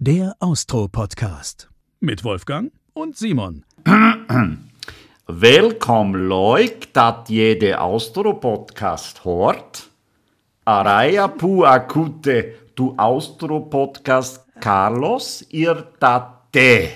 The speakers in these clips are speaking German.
Der Austro-Podcast. Mit Wolfgang und Simon. Willkommen, Leute, dat jede Austro-Podcast hört. Araya pu acute du Austro-Podcast Carlos ihr date.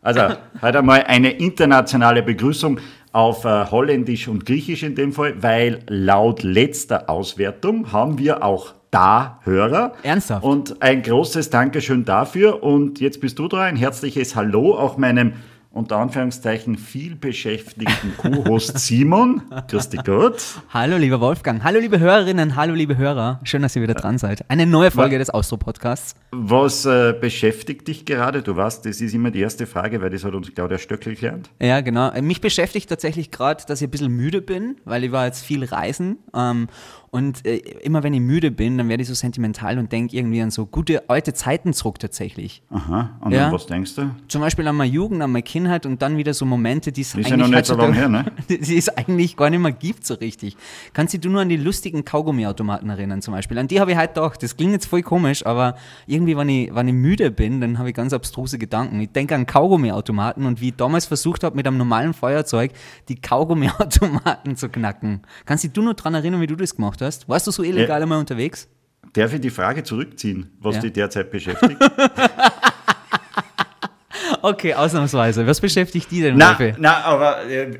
Also, heute einmal eine internationale Begrüßung auf äh, Holländisch und Griechisch in dem Fall, weil laut letzter Auswertung haben wir auch da Hörer. Ernsthaft? Und ein großes Dankeschön dafür. Und jetzt bist du dran. Ein herzliches Hallo auch meinem unter Anführungszeichen viel beschäftigten Co-Host Simon. Grüß dich Gott. Hallo, lieber Wolfgang. Hallo, liebe Hörerinnen. Hallo, liebe Hörer. Schön, dass ihr wieder dran seid. Eine neue Folge des Austro-Podcasts. Was äh, beschäftigt dich gerade? Du weißt, das ist immer die erste Frage, weil das hat uns Claudia Stöckel gelernt. Ja, genau. Mich beschäftigt tatsächlich gerade, dass ich ein bisschen müde bin, weil ich war jetzt viel reisen. Ähm, und äh, immer wenn ich müde bin, dann werde ich so sentimental und denke irgendwie an so gute alte Zeiten zurück tatsächlich. Aha, und Ja. was denkst du? Zum Beispiel an meine Jugend, an meine Kindheit und dann wieder so Momente, die es eigentlich noch nicht so lange her, ne? die es eigentlich gar nicht mehr gibt so richtig. Kannst dich du nur an die lustigen Kaugummiautomaten erinnern zum Beispiel? An die habe ich heute gedacht. Das klingt jetzt voll komisch, aber irgendwie, wenn ich, wenn ich müde bin, dann habe ich ganz abstruse Gedanken. Ich denke an Kaugummiautomaten und wie ich damals versucht habe, mit einem normalen Feuerzeug die Kaugummiautomaten zu knacken. Kannst dich du nur daran erinnern, wie du das gemacht hast? Warst du so illegal einmal unterwegs? Darf ich die Frage zurückziehen, was Ja. dich derzeit beschäftigt? Okay, ausnahmsweise. Was beschäftigt die denn, Na, na, aber äh,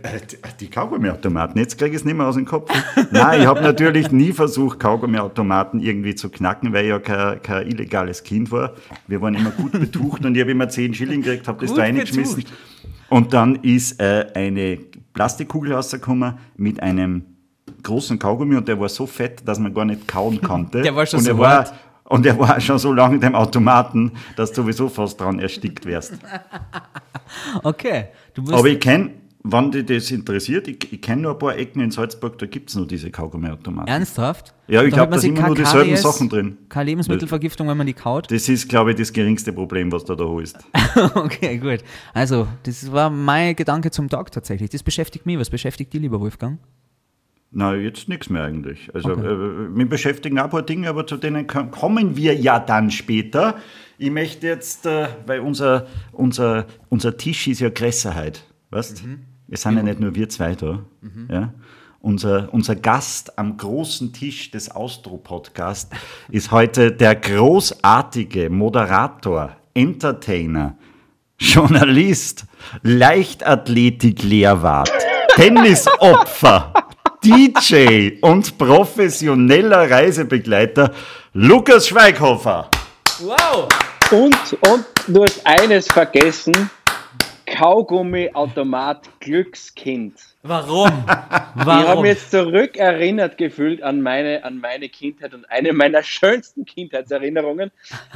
die Kaugummiautomaten, jetzt kriege ich es nicht mehr aus dem Kopf. Nein, ich habe natürlich nie versucht, Kaugummiautomaten irgendwie zu knacken, weil ich ja kein, kein illegales Kind war. Wir waren immer gut betucht und ich habe immer 10 Schilling gekriegt, habe das da reingeschmissen. Und dann ist äh, eine Plastikkugel rausgekommen mit einem großen Kaugummi und der war so fett, dass man gar nicht kauen konnte. Der war schon und so war, hart. Und er war schon so lange in dem Automaten, dass du sowieso fast dran erstickt wärst. Okay. Aber ich kenne, wenn dich das interessiert, ich, ich kenne nur ein paar Ecken in Salzburg, da gibt es noch diese Kaugummiautomaten. ernsthaft? Ja, ich Da glaub, hat man da sind immer nur dieselben Sachen drin. Keine Lebensmittelvergiftung, wenn man die kaut? Das ist, glaube ich, das geringste Problem, was du da holst. okay, gut. Also, das war mein Gedanke zum Tag tatsächlich. Das beschäftigt mich. Was beschäftigt dich, lieber Wolfgang? Na, jetzt nichts mehr eigentlich. Also, Okay. äh, mich beschäftigen auch ein paar Dinge, aber zu denen ko- kommen wir ja dann später. Ich möchte jetzt, äh, weil unser, unser, unser Tisch ist ja größer heute, weißt? Es sind ja nicht nur wir zwei da. Ja? Unser, unser Gast am großen Tisch des Austro-Podcasts ist heute der großartige Moderator, Entertainer, Journalist, Leichtathletik-Lehrwart, Tennisopfer, DJ und professioneller Reisebegleiter Lukas Schweighofer. Wow! Und, und du hast eines vergessen: Kaugummi-Automat Glückskind. Warum? Ich habe Warum? mich jetzt zurückerinnert gefühlt an meine, an meine Kindheit und eine meiner schönsten Kindheitserinnerungen.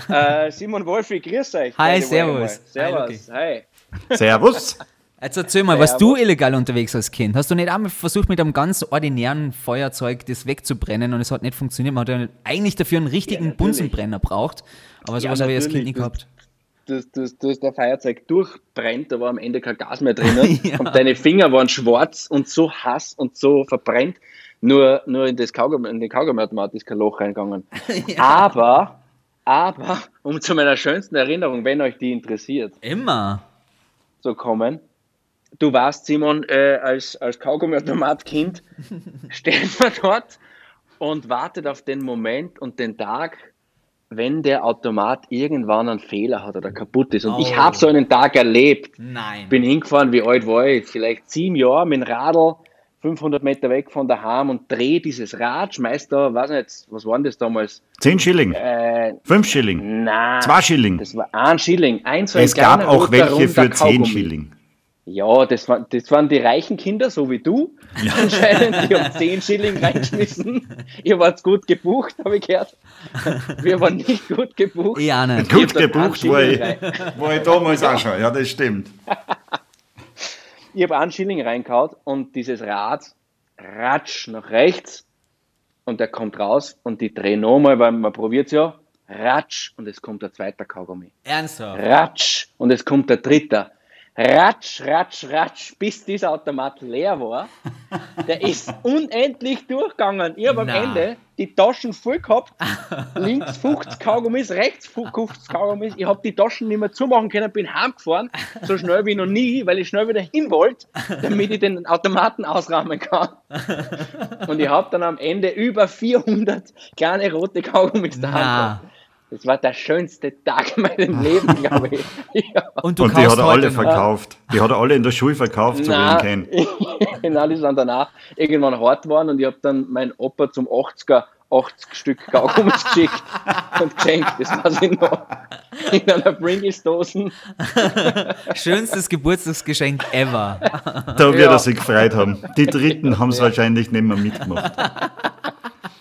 Äh, Simon Wolfi, grüß euch. Hi, servus. Servus, hi. Servus. Jetzt erzähl mal, warst du illegal unterwegs als Kind? Hast du nicht einmal versucht, mit einem ganz ordinären Feuerzeug das wegzubrennen und es hat nicht funktioniert? Man hat ja eigentlich dafür einen richtigen natürlich. Bunsenbrenner braucht. Aber sowas habe ich als Kind nie gehabt. dass, dass, dass der Feuerzeug durchbrennt, da war am Ende kein Gas mehr drin Ja. und deine Finger waren schwarz und so hass und so verbrennt. Nur, nur in, das Kaugummi, in den Kaugummiautomat ist kein Loch reingegangen. Aber, aber, um zu meiner schönsten Erinnerung, wenn euch die interessiert, Immer. zu kommen, du warst, Simon, äh, als, als Kaugummiautomat-Kind, steht man dort und wartet auf den Moment und den Tag, wenn der Automat irgendwann einen Fehler hat oder kaputt ist. Und ich Oh. habe so einen Tag erlebt. Nein. Bin hingefahren, wie alt war ich? Vielleicht sieben Jahre mit dem Radl, 500 Meter weg von daheim und drehe dieses Rad, schmeiß da, weiß nicht, was war denn das damals? 10 Schilling, Äh, 5 Schilling, na, 2 Schilling. das war ein Schilling. Ein so ein Es gab auch welche für 10 Kaugummi. Schilling. Ja, das, war, das waren die reichen Kinder, so wie du. Anscheinend, die haben 10 Schilling reingeschmissen. Ihr wart gut gebucht, habe ich gehört. Wir waren nicht gut gebucht. Ich auch nicht. Gut gebucht war ich, war ich damals auch schon. Ja, das stimmt. Ich habe einen Schilling reingehauen und dieses Rad ratsch nach rechts und der kommt raus und die drehen nochmal, weil man probiert es ja. Ratsch und es kommt ein zweiter Kaugummi. Ernsthaft? Ratsch und es kommt der dritte. Ratsch, ratsch, ratsch, bis dieser Automat leer war. Der ist unendlich durchgegangen. Ich habe am. Ende die Taschen voll gehabt. Links 50 Kaugummis, rechts 50 Kaugummis. Ich habe die Taschen nicht mehr zumachen können, bin heimgefahren. So schnell wie noch nie, weil ich schnell wieder hin wollte, damit ich den Automaten ausrahmen kann. Und ich habe dann am Ende über 400 kleine rote Kaugummis da. Das war der schönste Tag in meinem Leben, glaube ich. Ja. Und du Und die hat er alle verkauft. Die hat er alle in der Schule verkauft, so wie ich ihn Nein, die sind danach irgendwann hart geworden und ich habe dann meinen Opa zum 80er 80 Stück Kaugummis geschickt und geschenkt. Das weiß ich noch. In einer Pringles-Dosen. Schönstes Geburtstagsgeschenk ever. Da wird Ja. er sich gefreut haben. Die Dritten haben es wahrscheinlich nicht mehr mitgemacht.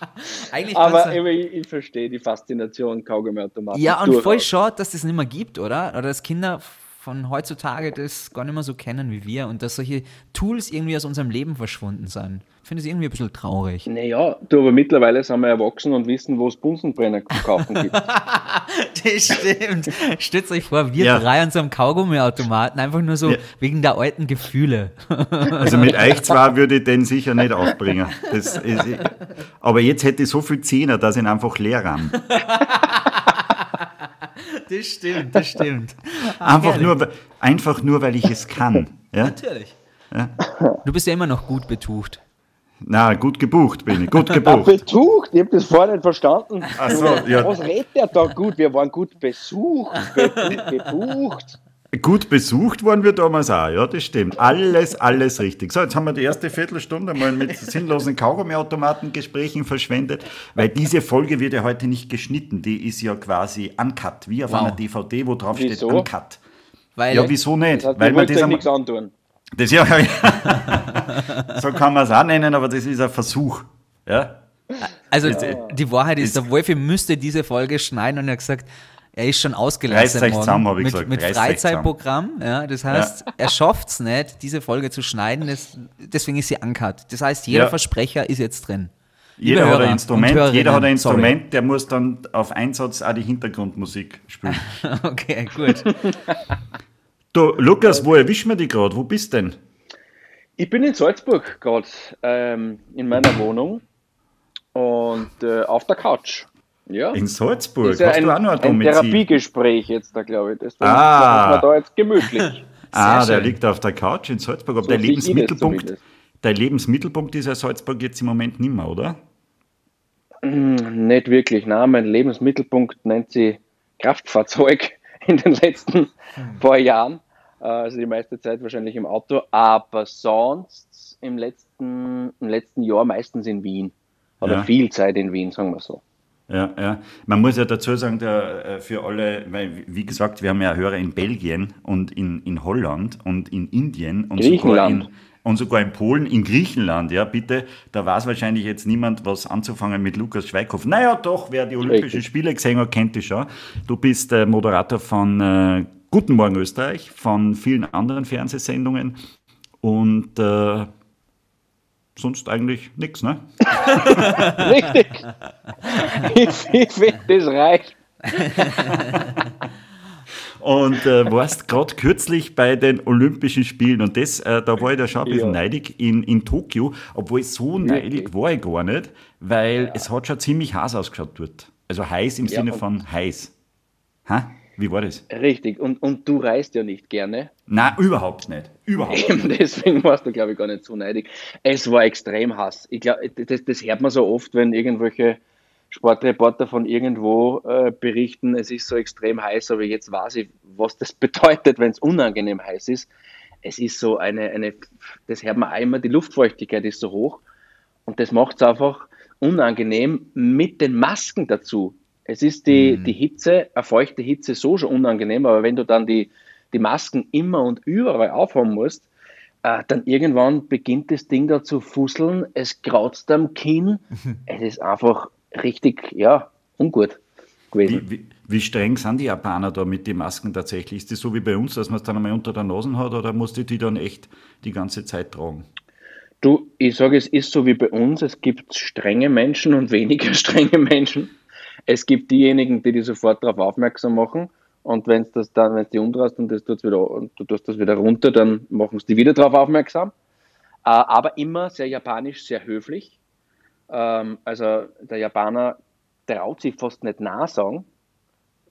Eigentlich Aber du- ich, ich verstehe die Faszination Kaugummiautomaten. ja, und voll schade, dass das nicht mehr gibt, oder? Oder dass Kinder von heutzutage das gar nicht mehr so kennen wie wir und dass solche Tools irgendwie aus unserem Leben verschwunden sind. Ich finde es irgendwie ein bisschen traurig. Naja, du, aber mittlerweile sind wir erwachsen und wissen, wo es Bunsenbrenner zu kaufen gibt. Das stimmt. Stellt euch vor, wir Ja. drei an so einem Kaugummiautomaten, einfach nur so Ja. wegen der alten Gefühle. Also mit euch zwei würde ich den sicher nicht aufbringen. Das ist, aber jetzt hätte ich so viel Zehner, dass ich ihn einfach leer ran. Das stimmt, das stimmt. Einfach herrlich. nur, weil- einfach nur, weil ich es kann. Ja? Natürlich. Du bist ja immer noch gut betucht. Na, gut gebucht bin ich, gut Ah, gebucht. betucht, ich habe das vorher nicht verstanden. Ach so, ja. Was redet der da gut? Wir waren gut besucht, bebu- bebucht. Gut besucht waren wir damals auch, ja, das stimmt. Alles, alles richtig. So, jetzt haben wir die erste Viertelstunde mal mit sinnlosen Kaugummiautomatengesprächen verschwendet, weil diese Folge wird ja heute nicht geschnitten. Die ist ja quasi uncut, wie auf Wow. einer DVD, wo drauf steht Wieso? uncut. Weil Ja, wieso nicht? Das heißt, weil man das nichts antun. das ja, so kann man es auch nennen, aber das ist ein Versuch. Ja? Also die Wahrheit ist, der Wolfi müsste diese Folge schneiden und er hat gesagt, er ist schon ausgelastet Reißt euch morgen zusammen, ich mit, gesagt. mit Reißt Freizeitprogramm. Ja, das heißt, er schafft es nicht, diese Folge zu schneiden, das, deswegen ist sie uncut. Das heißt, jeder Ja. Versprecher ist jetzt drin. Jeder hat ein Instrument, jeder hat ein sorry. Instrument, der muss dann auf Einsatz auch die Hintergrundmusik spielen. Okay, gut. Du, Lukas, wo erwischen wir dich gerade? Wo bist denn? Ich bin in Salzburg gerade ähm, in meiner Wohnung und äh, auf der Couch. Ja. In Salzburg? ist ja Hast ein, du auch noch ein ein Domizil? Therapiegespräch jetzt da, glaube ich. Deswegen Ah. machen wir da jetzt gemütlich. Ah, der liegt auf der Couch in Salzburg. Aber So das Lebensmittelpunkt, dein Lebensmittelpunkt ist ja Salzburg jetzt im Moment nicht mehr, oder? Nicht wirklich. Nein, mein Lebensmittelpunkt nennt sie Kraftfahrzeug in den letzten paar Jahren. Äh, Also die meiste Zeit wahrscheinlich im Auto, aber sonst im letzten, im letzten Jahr meistens in Wien. Oder Ja. viel Zeit in Wien, sagen wir so. Ja, ja. Man muss ja dazu sagen, der, äh, für alle, weil, wie gesagt, wir haben ja Hörer in Belgien und in, in Holland und in Indien und sogar in, und sogar in Polen, in Griechenland, ja, bitte. Da weiß wahrscheinlich jetzt niemand, was anzufangen mit Lukas Schweighoff. Naja, doch, wer die Olympischen Richtig. Spiele gesehen hat, kennt dich schon. Du bist äh, Moderator von äh, Guten Morgen Österreich, von vielen anderen Fernsehsendungen und äh, sonst eigentlich nichts, ne? Richtig. ich ich finde, das reicht. Und äh, warst gerade kürzlich bei den Olympischen Spielen und das, äh, da war ich da schon ein bisschen Ja. neidig in, in Tokio, obwohl so neidig war ich gar nicht, weil es hat schon ziemlich heiß ausgeschaut dort. Also heiß im Ja, Sinne von heiß. Ha? Wie war das? Richtig. Und, und du reist ja nicht gerne. Na, überhaupt nicht. Überhaupt nicht. Eben deswegen warst du, glaube ich, gar nicht so neidig. Es war extrem Hass. Ich glaube, das, das hört man so oft, wenn irgendwelche Sportreporter von irgendwo äh, berichten, es ist so extrem heiß, aber jetzt weiß ich, was das bedeutet, wenn es unangenehm heiß ist. Es ist so eine, eine, das hört man auch immer, die Luftfeuchtigkeit ist so hoch und das macht es einfach unangenehm mit den Masken dazu. Es ist die, die Hitze, eine feuchte Hitze so schon unangenehm, aber wenn du dann die, die Masken immer und überall aufhaben musst, äh, dann irgendwann beginnt das Ding da zu fusseln, es krautzt am Kinn, es ist einfach richtig, ja, ungut gewesen. Wie, wie, wie streng sind die Japaner da mit den Masken tatsächlich? Ist das so wie bei uns, dass man es dann einmal unter der Nase hat oder musst du die dann echt die ganze Zeit tragen? Du, ich sage, es ist so wie bei uns, es gibt strenge Menschen und weniger strenge Menschen. Es gibt diejenigen, die dich sofort darauf aufmerksam machen und wenn es das dann, wenn es die umdrehst und das tut's wieder, und du tust das wieder runter, dann machen sie die wieder darauf aufmerksam. aber immer sehr japanisch, sehr höflich. Ähm, also der Japaner traut sich fast nicht nah sagen,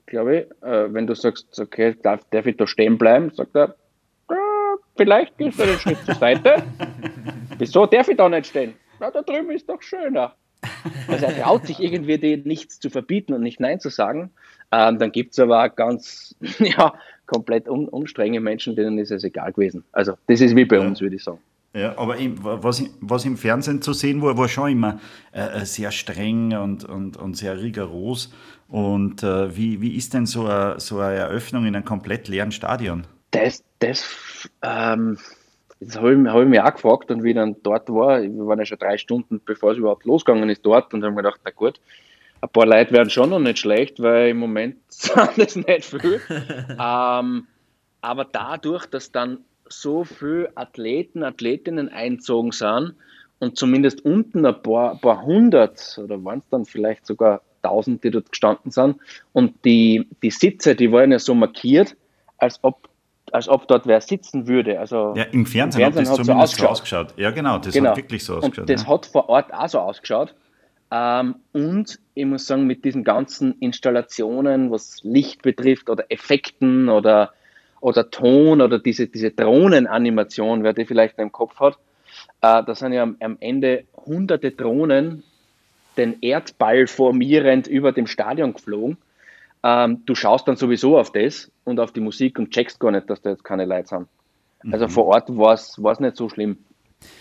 glaube ich. Äh, wenn du sagst, okay, darf, darf ich da stehen bleiben, sagt er, äh, vielleicht gehst du einen Schritt zur Seite. Wieso darf ich da nicht stehen? Na, da drüben ist doch schöner. Also er traut sich irgendwie dir nichts zu verbieten und nicht Nein zu sagen. Ähm, dann gibt es aber auch ganz, ja, komplett un unstrenge Menschen, denen ist es egal gewesen. Also das ist wie bei ja. uns, würde ich sagen. Ja, aber was, was im Fernsehen zu sehen war, war schon immer äh, äh, sehr streng und, und, und sehr rigoros. Und äh, wie, wie ist denn so eine, so eine Eröffnung in einem komplett leeren Stadion? Das, das, ähm, das habe ich, hab ich mich auch gefragt und wie ich dann dort war, wir waren ja schon drei Stunden, bevor es überhaupt losgegangen ist, dort und habe mir gedacht, na gut, ein paar Leute werden schon noch nicht schlecht, weil im Moment sind es nicht viel. ähm, aber dadurch, dass dann so viele Athleten, Athletinnen einzogen sind und zumindest unten ein paar, ein paar hundert oder waren es dann vielleicht sogar tausend, die dort gestanden sind und die, die Sitze, die waren ja so markiert, als ob als ob dort wer sitzen würde. Also ja, im Fernsehen, im Fernsehen hat das zumindest so ausgeschaut. so ausgeschaut. Ja, genau, das genau. hat wirklich so ausgeschaut. Und das ja. hat vor Ort auch so ausgeschaut. Ähm, und ich muss sagen, mit diesen ganzen Installationen, was Licht betrifft oder Effekten oder oder Ton oder diese, diese Drohnenanimation, wer die vielleicht im Kopf hat, äh, da sind ja am, am, Ende hunderte Drohnen den Erdball formierend über dem Stadion geflogen. Ähm, du schaust dann sowieso auf das und auf die Musik und checkst gar nicht, dass da jetzt keine Leute haben. Also mhm. vor Ort war es nicht so schlimm.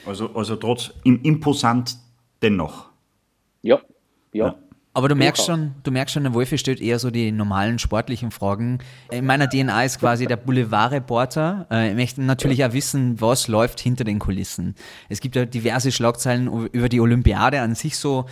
Also, also trotz imposant dennoch. Ja, ja. ja. Aber du merkst schon, du merkst schon, der Wolfi stellt eher so die normalen sportlichen Fragen. In meiner DNA ist quasi der Boulevardreporter. Äh, ich möchte natürlich auch wissen, was läuft hinter den Kulissen. Es gibt ja diverse Schlagzeilen über die Olympiade an sich so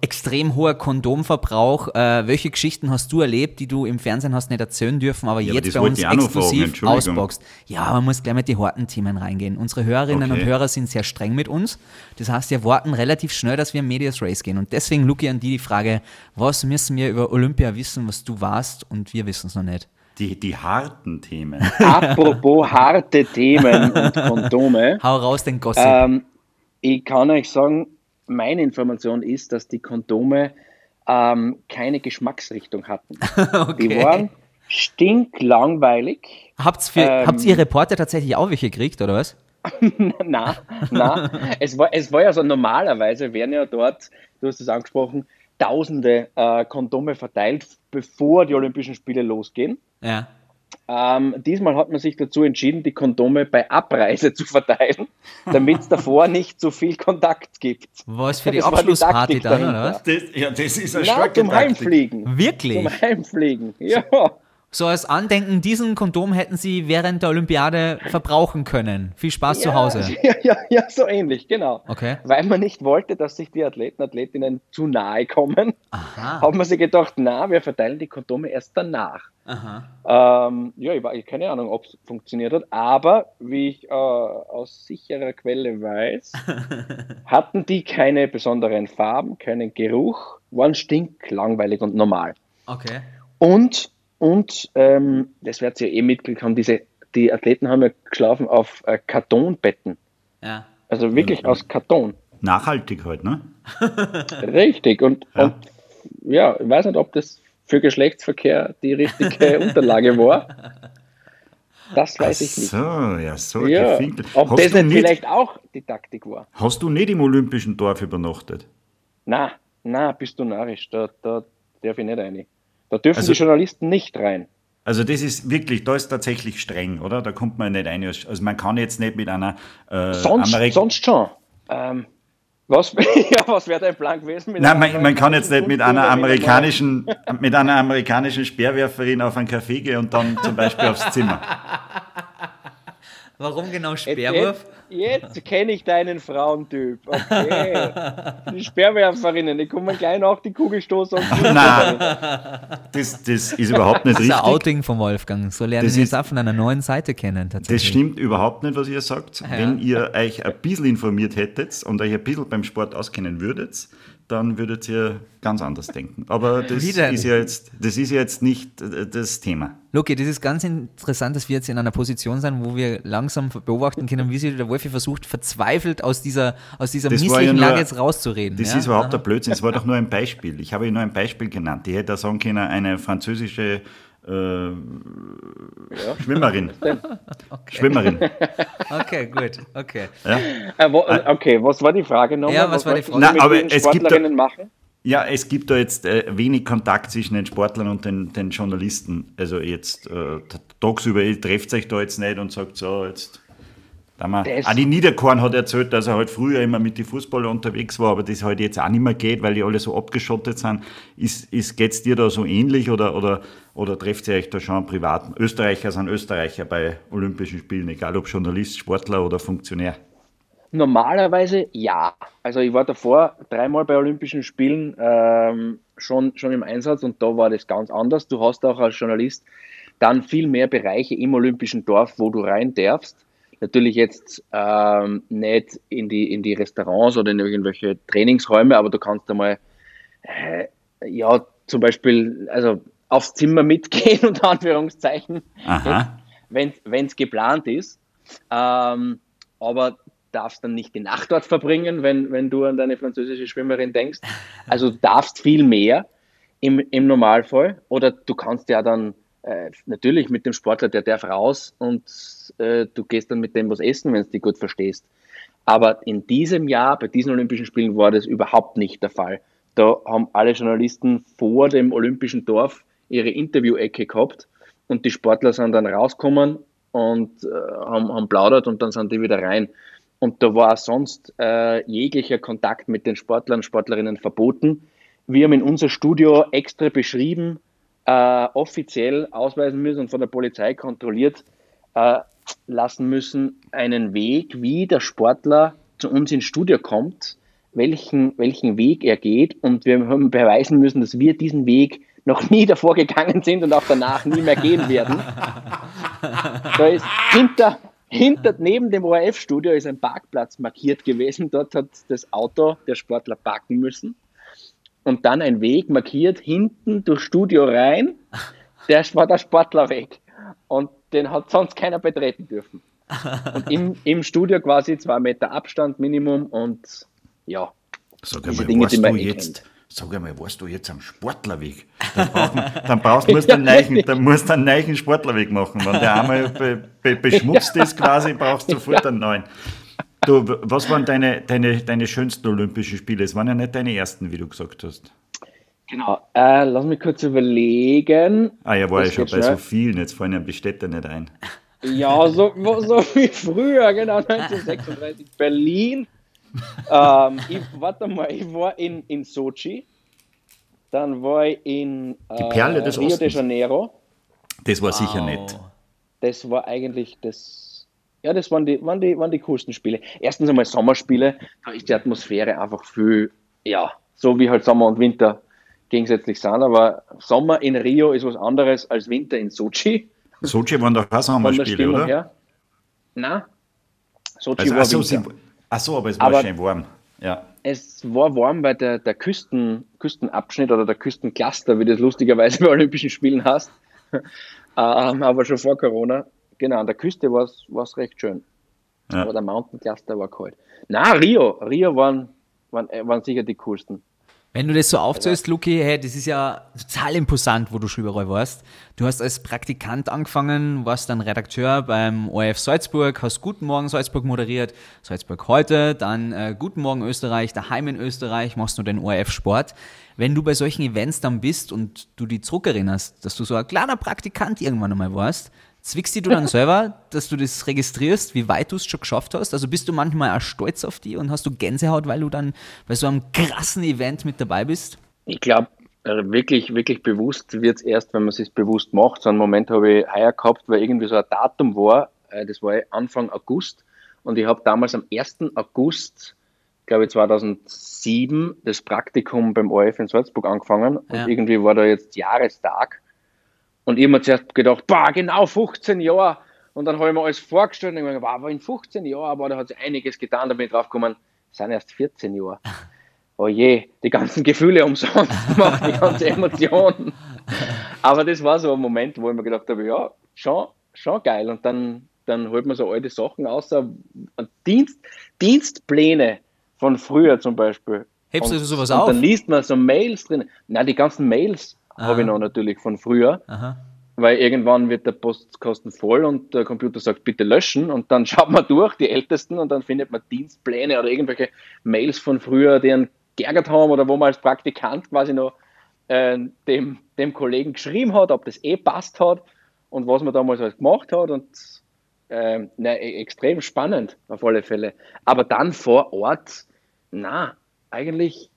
extrem hoher Kondomverbrauch. Äh, welche Geschichten hast du erlebt, die du im Fernsehen hast nicht erzählen dürfen, aber ja, jetzt aber bei uns exklusiv ausboxt? Ja, man muss gleich mit die harten Themen reingehen. Unsere Hörerinnen okay. und Hörer sind sehr streng mit uns. Das heißt, wir warten relativ schnell, dass wir in Medias Race gehen. Und deswegen, Luki, an die die Frage, was müssen wir über Olympia wissen, was du warst und wir wissen es noch nicht? Die, die harten Themen. Apropos harte Themen und Kondome. Hau raus den Gossip. Ähm, ich kann euch sagen, meine Information ist, dass die Kondome ähm, keine Geschmacksrichtung hatten. okay. Die waren stinklangweilig. Habt's für, ähm, habt ihr Reporter tatsächlich auch welche gekriegt, oder was? na, na. es, war, es war ja so normalerweise, werden ja dort, du hast es angesprochen, tausende äh, Kondome verteilt, bevor die Olympischen Spiele losgehen. Ja. Ähm, diesmal hat man sich dazu entschieden, die Kondome bei Abreise zu verteilen, damit es davor nicht so viel Kontakt gibt. Was für die Abschlussparty dann, oder was? Das, ja, das ist ein Na, zum Heimfliegen. Wirklich? Zum Heimfliegen, ja. So als Andenken, diesen Kondom hätten Sie während der Olympiade verbrauchen können. Viel Spaß ja, zu Hause. Ja, ja, ja, so ähnlich, genau. Okay. Weil man nicht wollte, dass sich die Athleten, Athletinnen zu nahe kommen, Aha. haben wir sich gedacht, na, wir verteilen die Kondome erst danach. Ähm, ja, ich, ich keine Ahnung, ob es funktioniert hat, aber wie ich äh, aus sicherer Quelle weiß, hatten die keine besonderen Farben, keinen Geruch, waren stinklangweilig und normal. Okay. Und und ähm, das wird ihr eh mitgekriegt haben, diese, die Athleten haben ja geschlafen auf äh, Kartonbetten. Ja. Also wirklich ja. aus Karton. Nachhaltig halt, ne? Richtig. Und ja. und ja, ich weiß nicht, ob das für Geschlechtsverkehr die richtige Unterlage war. Das weiß Ach ich nicht. So, ja, so ja, Ob hast das nicht vielleicht auch die Taktik war. Hast du nicht im Olympischen Dorf übernachtet? Na, na, bist du narrisch. Da, da darf ich nicht rein. Da dürfen also, die Journalisten nicht rein. Also das ist wirklich, da ist tatsächlich streng, oder? Da kommt man nicht rein. Also man kann jetzt nicht mit einer äh, sonst, Amerik sonst schon. Ähm, was, ja, was wäre dein Plan gewesen? Nein, man, man kann jetzt nicht mit einer amerikanischen, mit einer amerikanischen Speerwerferin auf einen Café gehen und dann zum Beispiel aufs Zimmer. Warum genau Speerwurf? Jetzt, jetzt kenne ich deinen Frauentyp. Okay. Die Speerwerferinnen, die kommen gleich nach die Kugelstoßer. Nein, das, das ist überhaupt nicht richtig. Das ist ein Outing von Wolfgang. So lernen wir es auch von einer neuen Seite kennen. Das stimmt überhaupt nicht, was ihr sagt. Ja. Wenn ihr euch ein bisschen informiert hättet und euch ein bisschen beim Sport auskennen würdet, dann würdet ihr ganz anders denken. Aber das ist ja jetzt, das ist ja jetzt nicht äh, das Thema. Loki, das ist ganz interessant, dass wir jetzt in einer Position sind, wo wir langsam beobachten können, wie sich der Wolfi versucht, verzweifelt aus dieser, aus dieser Das misslichen ja nur- Lage jetzt rauszureden. Das ja? ist überhaupt der Blödsinn. Es war doch nur ein Beispiel. Ich habe Ihnen nur ein Beispiel genannt. Ich hätte sagen können, eine französische äh, Schwimmerin. Schwimmerin. Okay, gut, okay. Äh, wo, okay, was war die Frage nochmal? Ja, was war die Frage? Na, aber es gibt Sportlerinnen machen? Ja, es gibt da jetzt äh, wenig Kontakt zwischen den Sportlern und den, den Journalisten. Also jetzt äh, tagsüber, ihr trefft euch da jetzt nicht und sagt so, jetzt. Das- Auch die Niederkorn hat erzählt, dass er halt früher immer mit den Fußballern unterwegs war, aber das halt jetzt auch nicht mehr geht, weil die alle so abgeschottet sind. Ist, ist, Geht es dir da so ähnlich oder, oder, oder trefft ihr euch da schon privat? Österreicher sind Österreicher bei Olympischen Spielen, egal ob Journalist, Sportler oder Funktionär. Normalerweise ja. Also ich war davor dreimal bei Olympischen Spielen ähm, schon, schon im Einsatz und da war das ganz anders. Du hast auch als Journalist dann viel mehr Bereiche im Olympischen Dorf, wo du rein darfst. Natürlich jetzt ähm, nicht in die, in die Restaurants oder in irgendwelche Trainingsräume, aber du kannst einmal, äh, ja, zum Beispiel, also aufs Zimmer mitgehen, unter Anführungszeichen wenn es geplant ist. Ähm, aber darfst dann nicht die Nacht dort verbringen, wenn, wenn du an deine französische Schwimmerin denkst. Also du darfst viel mehr im, im Normalfall. Oder du kannst ja dann äh, natürlich mit dem Sportler, der darf raus und äh, du gehst dann mit dem was essen, wenn du dich gut verstehst. Aber in diesem Jahr, bei diesen Olympischen Spielen, war das überhaupt nicht der Fall. Da haben alle Journalisten vor dem Olympischen Dorf ihre Interview-Ecke gehabt und die Sportler sind dann rausgekommen und äh, haben, haben plaudert und dann sind die wieder rein. Und da war sonst äh, jeglicher Kontakt mit den Sportlern und Sportlerinnen verboten. Wir haben in unser Studio extra beschrieben, äh, offiziell ausweisen müssen und von der Polizei kontrolliert äh, lassen müssen, einen Weg, wie der Sportler zu uns ins Studio kommt, welchen, welchen Weg er geht. Und wir haben beweisen müssen, dass wir diesen Weg noch nie davor gegangen sind und auch danach nie mehr gehen werden. Da ist hinter, hinter neben dem ORF-Studio ist ein Parkplatz markiert gewesen. Dort hat das Auto der Sportler parken müssen. Und dann ein Weg markiert hinten durchs Studio rein. Der war der Sportlerweg. Und den hat sonst keiner betreten dürfen. Und im, im Studio quasi zwei Meter Abstand Minimum und ja, Sag Diese einmal, Dinge, warst die man du eh jetzt, sag einmal, warst du jetzt am Sportlerweg? Dann, braucht man, dann brauchst, musst du einen neuen, dann musst du einen neuen Sportlerweg machen. Wenn der einmal be, be, beschmutzt ist quasi, brauchst du sofort einen neuen. Du, was waren deine, deine, deine schönsten Olympischen Spiele? Es waren ja nicht deine ersten, wie du gesagt hast. genau. Äh, lass mich kurz überlegen. Ah ja, war Das ja schon bei schnell. so vielen, jetzt fallen ja die Städte nicht ein. Ja, so, so wie früher, genau, 1936 Berlin. ähm, ich, warte mal, ich war in, in Sochi, dann war ich in äh, Perle des Rio de Ostens. Janeiro. Das war sicher nett. Das war eigentlich das, ja, das waren die, waren die, waren die coolsten Spiele. Erstens einmal Sommerspiele, da ist die Atmosphäre einfach viel, ja, so wie halt Sommer und Winter gegensätzlich sind, aber Sommer in Rio ist was anderes als Winter in Sochi. Sochi waren doch auch Sommerspiele, oder? her. Na, Sochi Also, war so, Winter. sie, ach so, aber es war Aber- schön warm. Ja. Es war warm, weil der, der Küsten, Küstenabschnitt oder der Küstencluster, wie das lustigerweise bei Olympischen Spielen heißt, ähm, aber schon vor Corona, genau, an der Küste war es recht schön. Ja. Aber der Mountain Cluster war kalt. Na, Rio, Rio waren, waren, äh, waren sicher die coolsten. Wenn du das so aufzählst, Luki, hey, das ist ja total imposant, wo du schon überall warst. Du hast als Praktikant angefangen, warst dann Redakteur beim ORF Salzburg, hast Guten Morgen Salzburg moderiert, Salzburg heute, dann äh, Guten Morgen Österreich, daheim in Österreich, machst du den ORF Sport. Wenn du bei solchen Events dann bist und du die zurückerinnerst, dass du so ein kleiner Praktikant irgendwann einmal warst, zwickst du dann selber, dass du das registrierst, wie weit du es schon geschafft hast? Also bist du manchmal auch stolz auf die und hast du Gänsehaut, weil du dann bei so einem krassen Event mit dabei bist? Ich glaube, wirklich, wirklich bewusst wird es erst, wenn man es sich bewusst macht. So einen Moment habe ich heuer gehabt, weil irgendwie so ein Datum war, äh, das war Anfang August. Und ich habe damals am 1. August, glaube ich, 2007, das Praktikum beim ORF in Salzburg angefangen. Ja. Und irgendwie war da jetzt Jahrestag. Und ich habe mir zuerst gedacht, boah, genau 15 Jahre. Und dann habe ich mir alles vorgestellt und ich mir gedacht, aber in 15 Jahren, aber da hat sich einiges getan, da bin ich drauf gekommen, es sind erst 14 Jahre. oh je, die ganzen Gefühle umsonst gemacht, die ganze Emotionen. Aber das war so ein Moment, wo ich mir gedacht habe, ja, schon, schon geil. Und dann, dann holt man so alte Sachen aus, Dienst, Dienstpläne von früher zum Beispiel. Hebst du sowas und auf? Dann liest man so Mails drin. Na, die ganzen Mails habe ich noch natürlich von früher. Aha. Weil irgendwann wird der Postkasten voll und der Computer sagt, bitte löschen. Und dann schaut man durch, die Ältesten, und dann findet man Dienstpläne oder irgendwelche Mails von früher, die einen geärgert haben oder wo man als Praktikant quasi noch äh, dem, dem Kollegen geschrieben hat, ob das eh passt hat und was man damals alles gemacht hat. Und äh, ne, extrem spannend auf alle Fälle. Aber dann vor Ort, na, eigentlich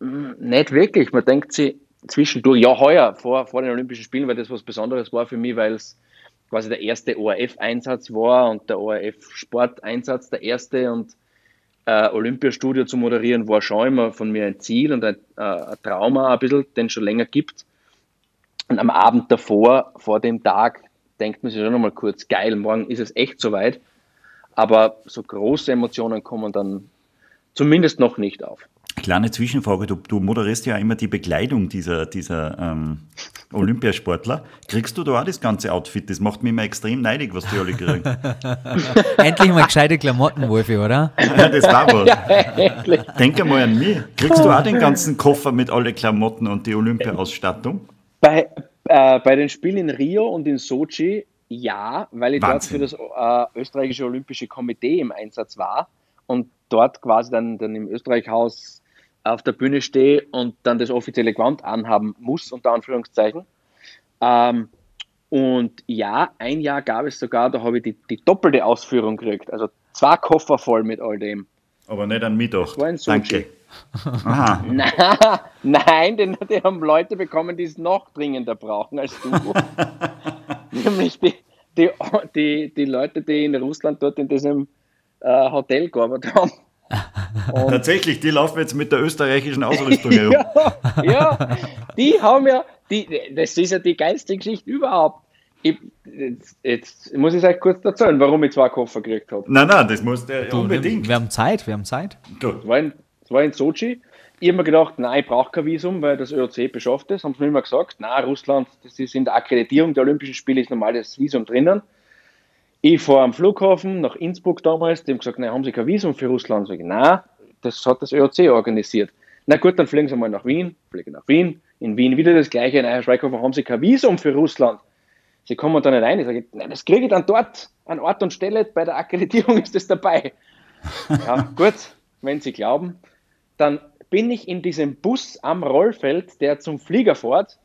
mh, nicht wirklich. Man denkt sich zwischendurch, ja, heuer vor, vor den Olympischen Spielen, weil das was Besonderes war für mich, weil es quasi der erste ORF-Einsatz war und der ORF-Sporteinsatz der erste und äh, Olympiastudio zu moderieren war schon immer von mir ein Ziel und ein, äh, ein Trauma ein bisschen, den es schon länger gibt. Und am Abend davor, vor dem Tag, denkt man sich schon nochmal kurz, geil, morgen ist es echt soweit. Aber so große Emotionen kommen dann zumindest noch nicht auf. Kleine Zwischenfrage, du, du moderierst ja immer die Bekleidung dieser, dieser ähm, Olympiasportler. Kriegst du da auch das ganze Outfit? Das macht mich immer extrem neidig, was die alle kriegen. Endlich mal gescheite Klamotten, Wolfi, oder? Ja, das war was. Ja. Denk einmal an mich. Kriegst du auch den ganzen Koffer mit alle Klamotten und die Olympia-Ausstattung? Bei, äh, bei den Spielen in Rio und in Sochi ja, weil ich Wahnsinn. dort für das äh, österreichische Olympische Komitee im Einsatz war und dort quasi dann, dann im Österreichhaus auf der Bühne stehe und dann das offizielle Gewand anhaben muss, unter Anführungszeichen. Ähm, und ja, ein Jahr gab es sogar, da habe ich die, die doppelte Ausführung gekriegt. Also zwei Koffer voll mit all dem. Aber nicht an Sochi. Danke. Aha. Na, nein, den, die haben Leute bekommen, die es noch dringender brauchen als du. Nämlich die, die, die, die Leute, die in Russland dort in diesem äh, Hotel gearbeitet haben. Und, Tatsächlich, die laufen jetzt mit der österreichischen Ausrüstung herum. ja, ja, die haben ja, die, das ist ja die geilste Geschichte überhaupt. Ich, jetzt, jetzt muss ich euch kurz erzählen, warum ich zwei Koffer gekriegt habe. Nein, nein, das muss der Du, unbedingt. Wir, wir haben Zeit, wir haben Zeit. Das war in, das war in Sochi. Ich habe mir gedacht, nein, ich brauche kein Visum, weil das ÖOC beschafft ist. Haben sie mir immer gesagt, nein, Russland, das ist in der Akkreditierung der Olympischen Spiele ist normales Visum drinnen. Ich fahre am Flughafen nach Innsbruck damals, die haben gesagt, nein, haben Sie kein Visum für Russland? Sag ich, nein, das hat das ÖOC organisiert. Na gut, dann fliegen Sie mal nach Wien, fliegen nach Wien, in Wien wieder das gleiche, nein, Herr Schweighofer, haben Sie kein Visum für Russland? Sie kommen da nicht rein. Ich sage, nein, das kriege ich dann dort, an Ort und Stelle, bei der Akkreditierung ist das dabei. Ja, gut, wenn Sie glauben. Dann bin ich in diesem Bus am Rollfeld, der zum Flieger fährt.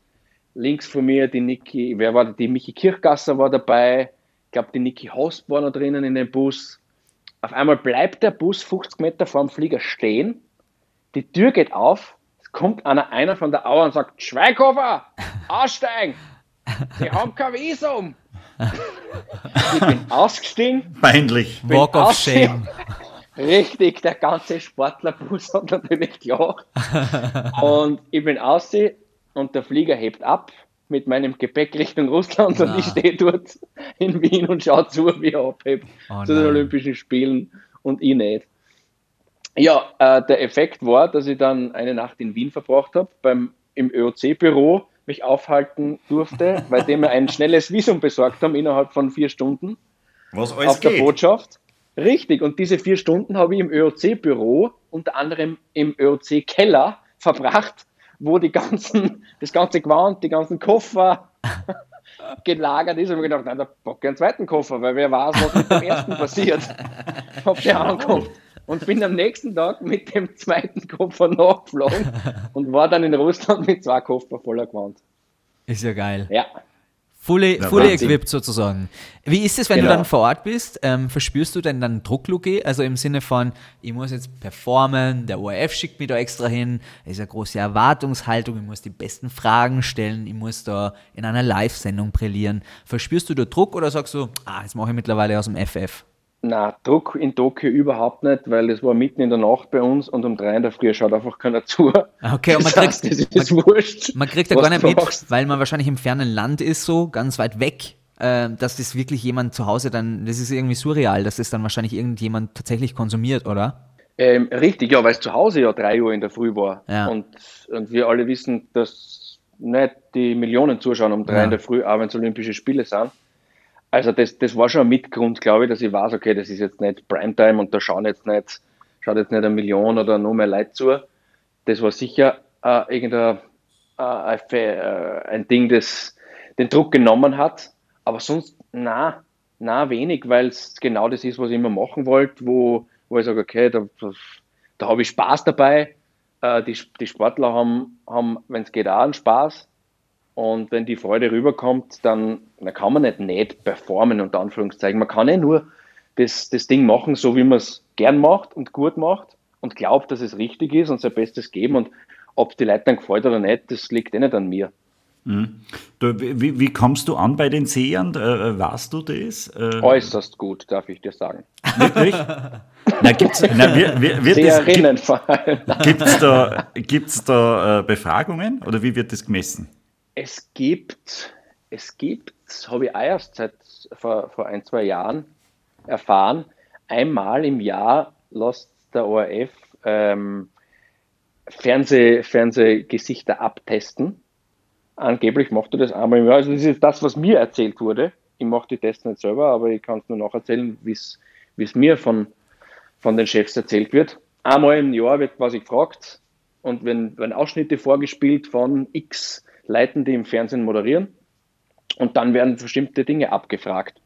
Links von mir die Niki, wer war da? Die Michi Kirchgasser war dabei. Ich glaube, die Niki Host war noch drinnen in dem Bus. Auf einmal bleibt der Bus 50 Meter vor dem Flieger stehen. Die Tür geht auf. Es kommt einer, einer von der Auer und sagt: Schweighofer, aussteigen! Sie haben kein Visum! ich bin ausgestiegen. Peinlich. bin Walk of ausgestiegen. Shame. Richtig, der ganze Sportlerbus hat natürlich gelacht. und ich bin aussehen und der Flieger hebt ab mit meinem Gepäck Richtung Russland und Na. ich stehe dort in Wien und schaue zu, wie er abhebt Oh zu den. Olympischen Spielen und ich nicht. Ja, äh, der Effekt war, dass ich dann eine Nacht in Wien verbracht habe, beim im ÖOC-Büro mich aufhalten durfte, weil die mir ein schnelles Visum besorgt haben innerhalb von vier Stunden Was alles auf der geht. Botschaft. Richtig, und diese vier Stunden habe ich im ÖOC-Büro, unter anderem im ÖOC-Keller, verbracht, wo die ganzen, das ganze Gewand, die ganzen Koffer gelagert ist. Und ich habe gedacht, nein, da packe ich einen zweiten Koffer, weil wer weiß, was mit dem ersten passiert, ob der ankommt. Und bin am nächsten Tag mit dem zweiten Koffer nachgeflogen und war dann in Russland mit zwei Koffer voller Gewand. Ist ja geil. Ja, Fully, Ja, fully equipped sozusagen. Wie ist es, wenn du Genau. dann vor Ort bist? Ähm, verspürst du denn dann Druck, Luki? Also im Sinne von, ich muss jetzt performen, der ORF schickt mich da extra hin, es ist eine große Erwartungshaltung, ich muss die besten Fragen stellen, ich muss da in einer Live-Sendung brillieren. Verspürst du da Druck oder sagst du, ah, das mache ich mittlerweile aus dem FF? Na, Druck in Tokio überhaupt nicht, weil es war mitten in der Nacht bei uns und um drei in der Früh schaut einfach keiner zu. Okay, und man das heißt, kriegt, das ist wurscht. man kriegt ja gar nicht mit, machst. weil man wahrscheinlich im fernen Land ist, so ganz weit weg, äh, dass das wirklich jemand zu Hause dann, das ist irgendwie surreal, dass das dann wahrscheinlich irgendjemand tatsächlich konsumiert, oder? Ähm, richtig, ja, weil es zu Hause ja drei Uhr in der Früh war. Ja. Und, und wir alle wissen, dass nicht die Millionen zuschauen um drei Ja. in der Früh, auch wenn es Olympische Spiele sind. Also das, das war schon ein Mitgrund, glaube ich, dass ich weiß, okay, das ist jetzt nicht Primetime und da schauen jetzt nicht, schaut jetzt nicht eine Million oder noch mehr Leute zu. Das war sicher äh, irgendein äh, ein äh, Ding, das den Druck genommen hat. Aber sonst, na, na wenig, weil es genau das ist, was ich immer machen wollte, wo, wo ich sage, okay, da, da habe ich Spaß dabei. Äh, die, die Sportler haben, haben wenn es geht, auch einen Spaß. Und wenn die Freude rüberkommt, dann, dann kann man nicht nicht performen, unter Anführungszeichen. Man kann ja nur das, das Ding machen, so wie man es gern macht und gut macht und glaubt, dass es richtig ist und sein Bestes geben. Und ob die Leute dann gefällt oder nicht, das liegt eh nicht an mir. Du, wie, wie kommst du an bei den Sehern? Äh, weißt du das? Äh, Äußerst gut, darf ich dir sagen. wirklich? Na, gibt's, na, wir, wir, wird das, gibt, Seherinnen vor allem. gibt's da, gibt's da äh, Befragungen oder wie wird das gemessen? Es gibt, es gibt, habe ich auch erst seit vor, vor ein, zwei Jahren erfahren, einmal im Jahr lässt der ORF ähm, Fernseh, Fernsehgesichter abtesten. Angeblich macht er das einmal im Jahr. Also das ist das, was mir erzählt wurde. Ich mache die Tests nicht selber, aber ich kann es nur nacherzählen, wie es mir von, von den Chefs erzählt wird. Einmal im Jahr wird quasi gefragt und wenn, wenn Ausschnitte vorgespielt von X Leuten, die im Fernsehen moderieren und dann werden bestimmte Dinge abgefragt.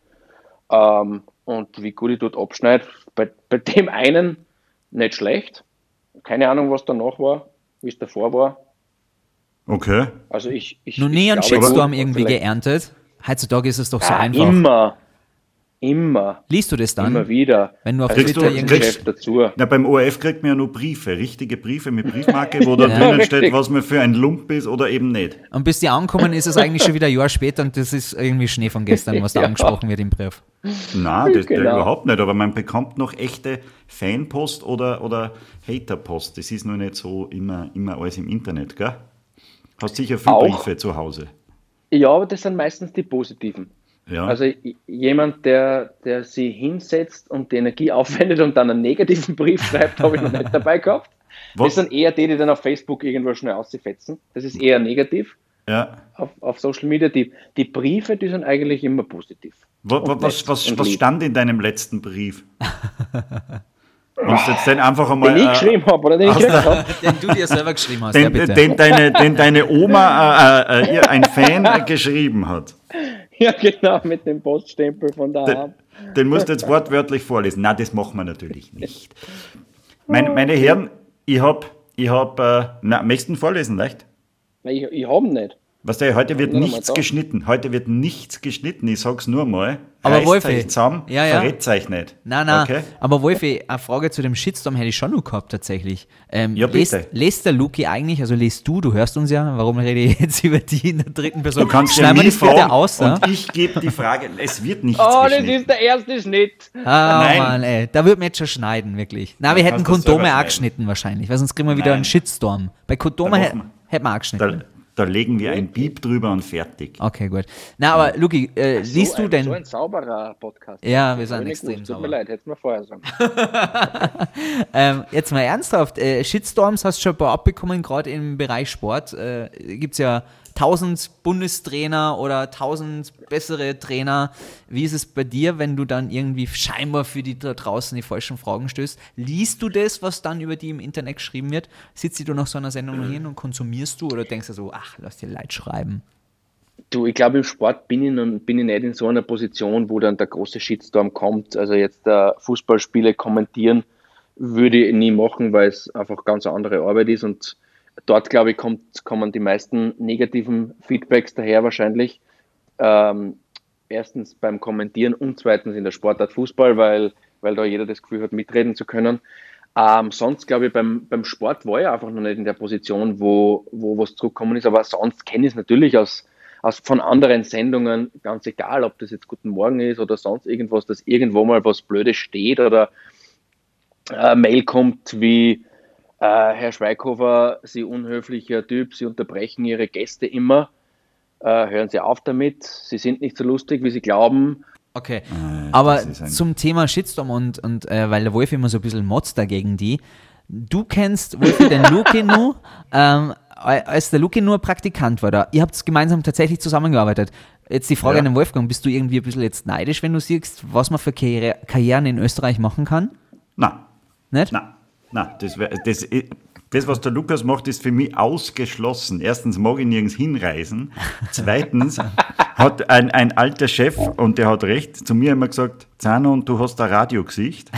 Ähm, und wie gut ich dort abschneide, bei, bei dem einen nicht schlecht. Keine Ahnung, was danach war, wie es davor war. Okay. Also ich, ich, nie einen Shitstorm irgendwie geerntet. Heutzutage ist es doch so Ah, einfach. Immer, immer, Liest du das dann? immer wieder. Wenn du auf Also Kriegst Twitter du- kriegst- dazu. Na, beim ORF kriegt man ja nur Briefe, richtige Briefe mit Briefmarke, wo da Ja. drinnen steht, was man für ein Lump ist oder eben nicht. Und bis die ankommen, ist es eigentlich schon wieder ein Jahr später und das ist irgendwie Schnee von gestern, was da Ja. angesprochen wird im Brief. Nein, das Genau. überhaupt nicht, aber man bekommt noch echte Fanpost oder, oder Haterpost. Das ist nur nicht so immer, immer alles im Internet, gell? Hast sicher viele Auch. Briefe zu Hause. Ja, aber das sind meistens die positiven. Ja. Also jemand, der, der sie hinsetzt und die Energie aufwendet und dann einen negativen Brief schreibt, habe ich noch nicht dabei gehabt. Was- Das sind eher die, die dann auf Facebook irgendwo schnell auszufetzen. Das ist eher negativ ja. auf, auf Social Media. Die, die Briefe, die sind eigentlich immer positiv. Wa- Und Was, was, was stand in deinem letzten Brief? Und jetzt den einfach einmal. Den ich äh, geschrieben habe oder den ich gekriegt habe. Den du dir selber geschrieben hast, ja den, bitte. den, deine, den deine Oma, äh, äh, ihr, ein Fan, äh, geschrieben hat. Ja, genau, mit dem Poststempel von Den, daheim. den musst du jetzt wortwörtlich vorlesen. Na, das machen wir natürlich nicht. Meine, meine Herren, ich habe, ich hab, äh, na, möchtest du ihn vorlesen, leicht? Nein, Ich, ich habe ihn nicht. Weißt du, heute wird nichts da. geschnitten. Heute wird nichts geschnitten. Ich sag's nur mal. Aber Wolfi, zusammen, ja, ja. verrät euch nicht. Nein, nein. Okay? Aber Wolfi, eine Frage zu dem Shitstorm hätte ich schon noch gehabt, tatsächlich. Ähm, Ja, bitte. Lest, lest der Luki eigentlich, also lest du, du hörst uns ja, warum rede ich jetzt über die in der dritten Person? Du kannst ja Schneiden wir nie das bitte fragen aus, ja? und ich gebe die Frage. Es wird nichts Oh, das ist der erste Schnitt. Ah, Nein. Mann, ey. Da würde man jetzt schon schneiden, wirklich. Na, wir hätten Kondome auch geschnitten wahrscheinlich, weil sonst kriegen wir wieder Nein. einen Shitstorm. Bei Kondome Da hätten wir auch Da, geschnitten. da legen wir ein Piep drüber und fertig. Okay, gut. Na, aber Luki, äh, liest so du ein, denn... So ein sauberer Podcast. Ja, wir sind extrem gewusst. Tut sauber. mir leid, hättest du mir vorher sagen. Ähm, jetzt mal ernsthaft, äh, Shitstorms hast du schon ein paar abbekommen, gerade im Bereich Sport. Äh, Gibt es ja tausend Bundestrainer oder tausend bessere Trainer. Wie ist es bei dir, wenn du dann irgendwie scheinbar für die da draußen die falschen Fragen stößt? Liest du das, was dann über die im Internet geschrieben wird? Sitzt du nach so einer Sendung noch hin und konsumierst du oder denkst du so, ach, lass dir Leid schreiben? Du, ich glaube, im Sport bin ich, noch, bin ich nicht in so einer Position, wo dann der große Shitstorm kommt. Also jetzt äh, Fußballspiele kommentieren würde ich nie machen, weil es einfach ganz eine andere Arbeit ist. Und dort, glaube ich, kommt, kommen die meisten negativen Feedbacks daher wahrscheinlich. Ähm, erstens beim Kommentieren und zweitens in der Sportart Fußball, weil, weil da jeder das Gefühl hat, mitreden zu können. Ähm, sonst glaube ich, beim, beim Sport war ich einfach noch nicht in der Position, wo, wo was zurückkommen ist, aber sonst kenne ich es natürlich aus, aus von anderen Sendungen, ganz egal, ob das jetzt Guten Morgen ist oder sonst irgendwas, dass irgendwo mal was Blödes steht oder äh, Mail kommt wie äh, Herr Schweighofer, Sie unhöflicher Typ, Sie unterbrechen Ihre Gäste immer. Äh, hören Sie auf damit, Sie sind nicht so lustig, wie Sie glauben. Okay. Aber ist ein- zum Thema Shitstorm und, und äh, weil der Wolf immer so ein bisschen motzt dagegen die. Du kennst Wolfi den Luki nur, ähm, als der Luki nur Praktikant war da. Ihr habt gemeinsam tatsächlich zusammengearbeitet. Jetzt die Frage Ja. an den Wolfgang, bist du irgendwie ein bisschen jetzt neidisch, wenn du siehst, was man für Karriere, Karrieren in Österreich machen kann? Na, Nicht? na, na, das, wär, das, das, was der Lukas macht, ist für mich ausgeschlossen. Erstens mag ich nirgends hinreisen. Zweitens hat ein, ein alter Chef, und der hat recht, zu mir immer gesagt, Zano, du hast ein Radiogesicht.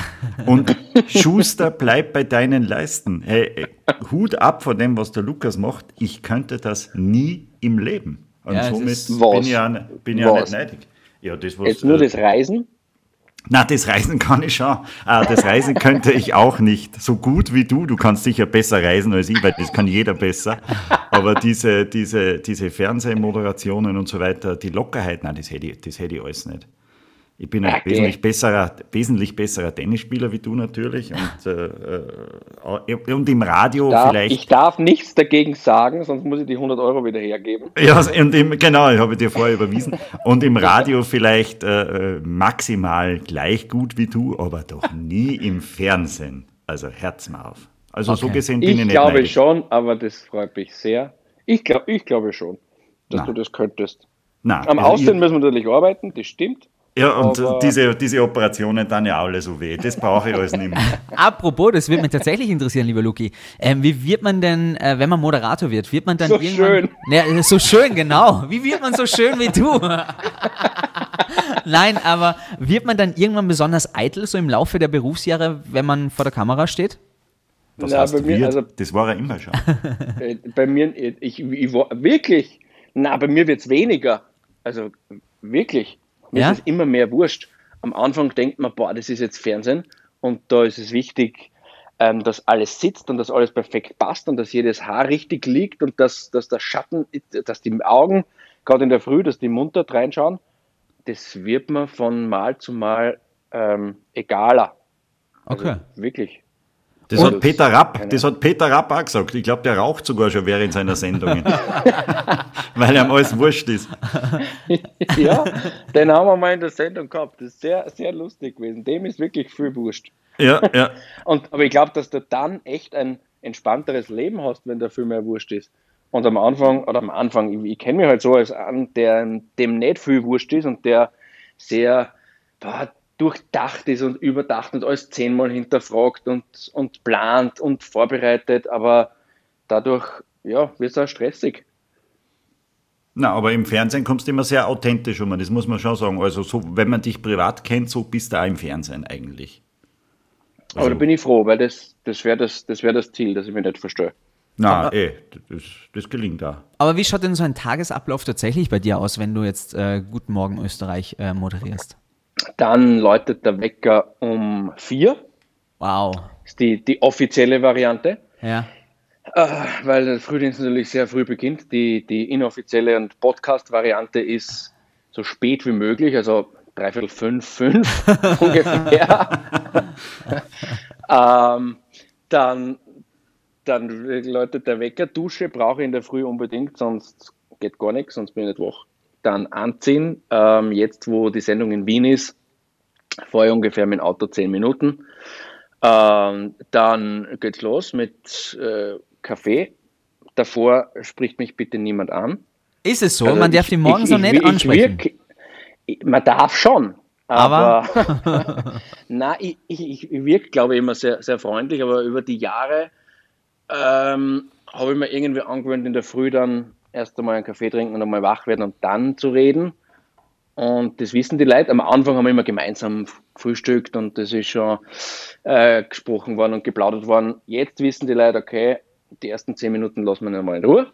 Und Schuster, bleib bei deinen Leisten. Hey, Hut ab von dem, was der Lukas macht. Ich könnte das nie im Leben. Und Ja, somit bin ich ja, bin ich Was? nicht neidig. Ja, das, was, Jetzt nur äh, das Reisen. Na, das Reisen kann ich schon. Ah, das Reisen könnte ich auch nicht. So gut wie du. Du kannst sicher besser reisen als ich, weil das kann jeder besser. Aber diese, diese, diese Fernsehmoderationen und so weiter, die Lockerheit, nein, das hätte ich, das hätte ich alles nicht. Ich bin ein Okay. wesentlich besserer, wesentlich besserer Tennisspieler wie du natürlich. Und, äh, äh, und im Radio Darf, vielleicht. ich darf nichts dagegen sagen, sonst muss ich die 100 Euro wieder hergeben. Ja, und im, genau, ich habe dir vorher überwiesen. Und im Radio vielleicht äh, maximal gleich gut wie du, aber doch nie im Fernsehen. Also Herz mal auf. Also so Okay. gesehen bin Ich ich nicht glaube neidisch. schon, aber das freut mich sehr. Ich, glaub, ich glaube schon, dass Na. du das könntest. Nein, Am also Aussehen ich, müssen wir natürlich arbeiten, das stimmt. Ja, und aber- diese, diese Operationen dann ja alle so weh. Das brauche ich alles nicht mehr. Apropos, das würde mich tatsächlich interessieren, lieber Luki. Ähm, wie wird man denn, äh, wenn man Moderator wird, wird man dann So irgendwann... schön. Ja, so schön, genau. Wie wird man so schön wie du? Nein, aber wird man dann irgendwann besonders eitel, so im Laufe der Berufsjahre, wenn man vor der Kamera steht? Was Na, heißt bei mir, wird? also das war er immer schon. Äh, bei mir, äh, ich, ich, war- wirklich, na, bei mir wird es weniger. Also wirklich. Mir Ja? ist es immer mehr wurscht. Am Anfang denkt man, boah, das ist jetzt Fernsehen und da ist es wichtig, ähm, dass alles sitzt und dass alles perfekt passt und dass jedes Haar richtig liegt und dass, dass der Schatten, dass die Augen, gerade in der Früh, dass die munter reinschauen. Das wird mir von Mal zu Mal ähm, egaler. Also Okay. Wirklich. Das Und- hat Peter Rapp, das hat Peter Rapp auch gesagt. Ich glaube, der raucht sogar schon während seiner Sendungen. Weil ihm alles wurscht ist. Ja, den haben wir mal in der Sendung gehabt. Das ist sehr, sehr lustig gewesen. Dem ist wirklich viel wurscht. Ja, ja. Und, aber ich glaube, dass du dann echt ein entspannteres Leben hast, wenn da viel mehr wurscht ist. Und am Anfang, oder am Anfang, ich, ich kenne mich halt so als an, der dem nicht viel wurscht ist und der sehr boah, durchdacht ist und überdacht und alles zehnmal hinterfragt und, und plant und vorbereitet, aber dadurch ja, wird es auch stressig. Na, aber im Fernsehen kommst du immer sehr authentisch um, das muss man schon sagen. Also so, wenn man dich privat kennt, so bist du auch im Fernsehen eigentlich. Aber da bin ich froh, weil das, das wäre das, das, wär das Ziel, dass ich mich nicht verstehe. Na, eh, das, das gelingt auch. Aber wie schaut denn so ein Tagesablauf tatsächlich bei dir aus, wenn du jetzt äh, Guten Morgen Österreich äh, moderierst? Dann läutet der Wecker um vier, Wow. ist die, die offizielle Variante, Ja. äh, weil der Frühdienst natürlich sehr früh beginnt. Die, die inoffizielle und Podcast-Variante ist so spät wie möglich, also dreiviertel fünf, fünf ungefähr. ähm, dann, dann läutet der Wecker, Dusche brauche ich in der Früh unbedingt, sonst geht gar nichts, sonst bin ich nicht wach. Dann anziehen, ähm, jetzt wo die Sendung in Wien ist, fahre ich ungefähr mit dem Auto zehn Minuten. Ähm, dann geht's los mit äh, Kaffee. Davor spricht mich bitte niemand an. Ist es so? Also Man darf ich- die morgens ich- nicht ich ansprechen. wirk- man darf schon. Aber- Aber, na, ich, ich, ich wirke, glaube ich, immer sehr, sehr freundlich, aber über die Jahre ähm, habe ich mir irgendwie angewöhnt, in der Früh dann erst einmal einen Kaffee trinken und einmal wach werden und dann zu reden. Und das wissen die Leute. Am Anfang haben wir immer gemeinsam frühstückt und das ist schon äh, gesprochen worden und geplaudert worden. Jetzt wissen die Leute, okay, die ersten zehn Minuten lassen wir ihn mal in Ruhe.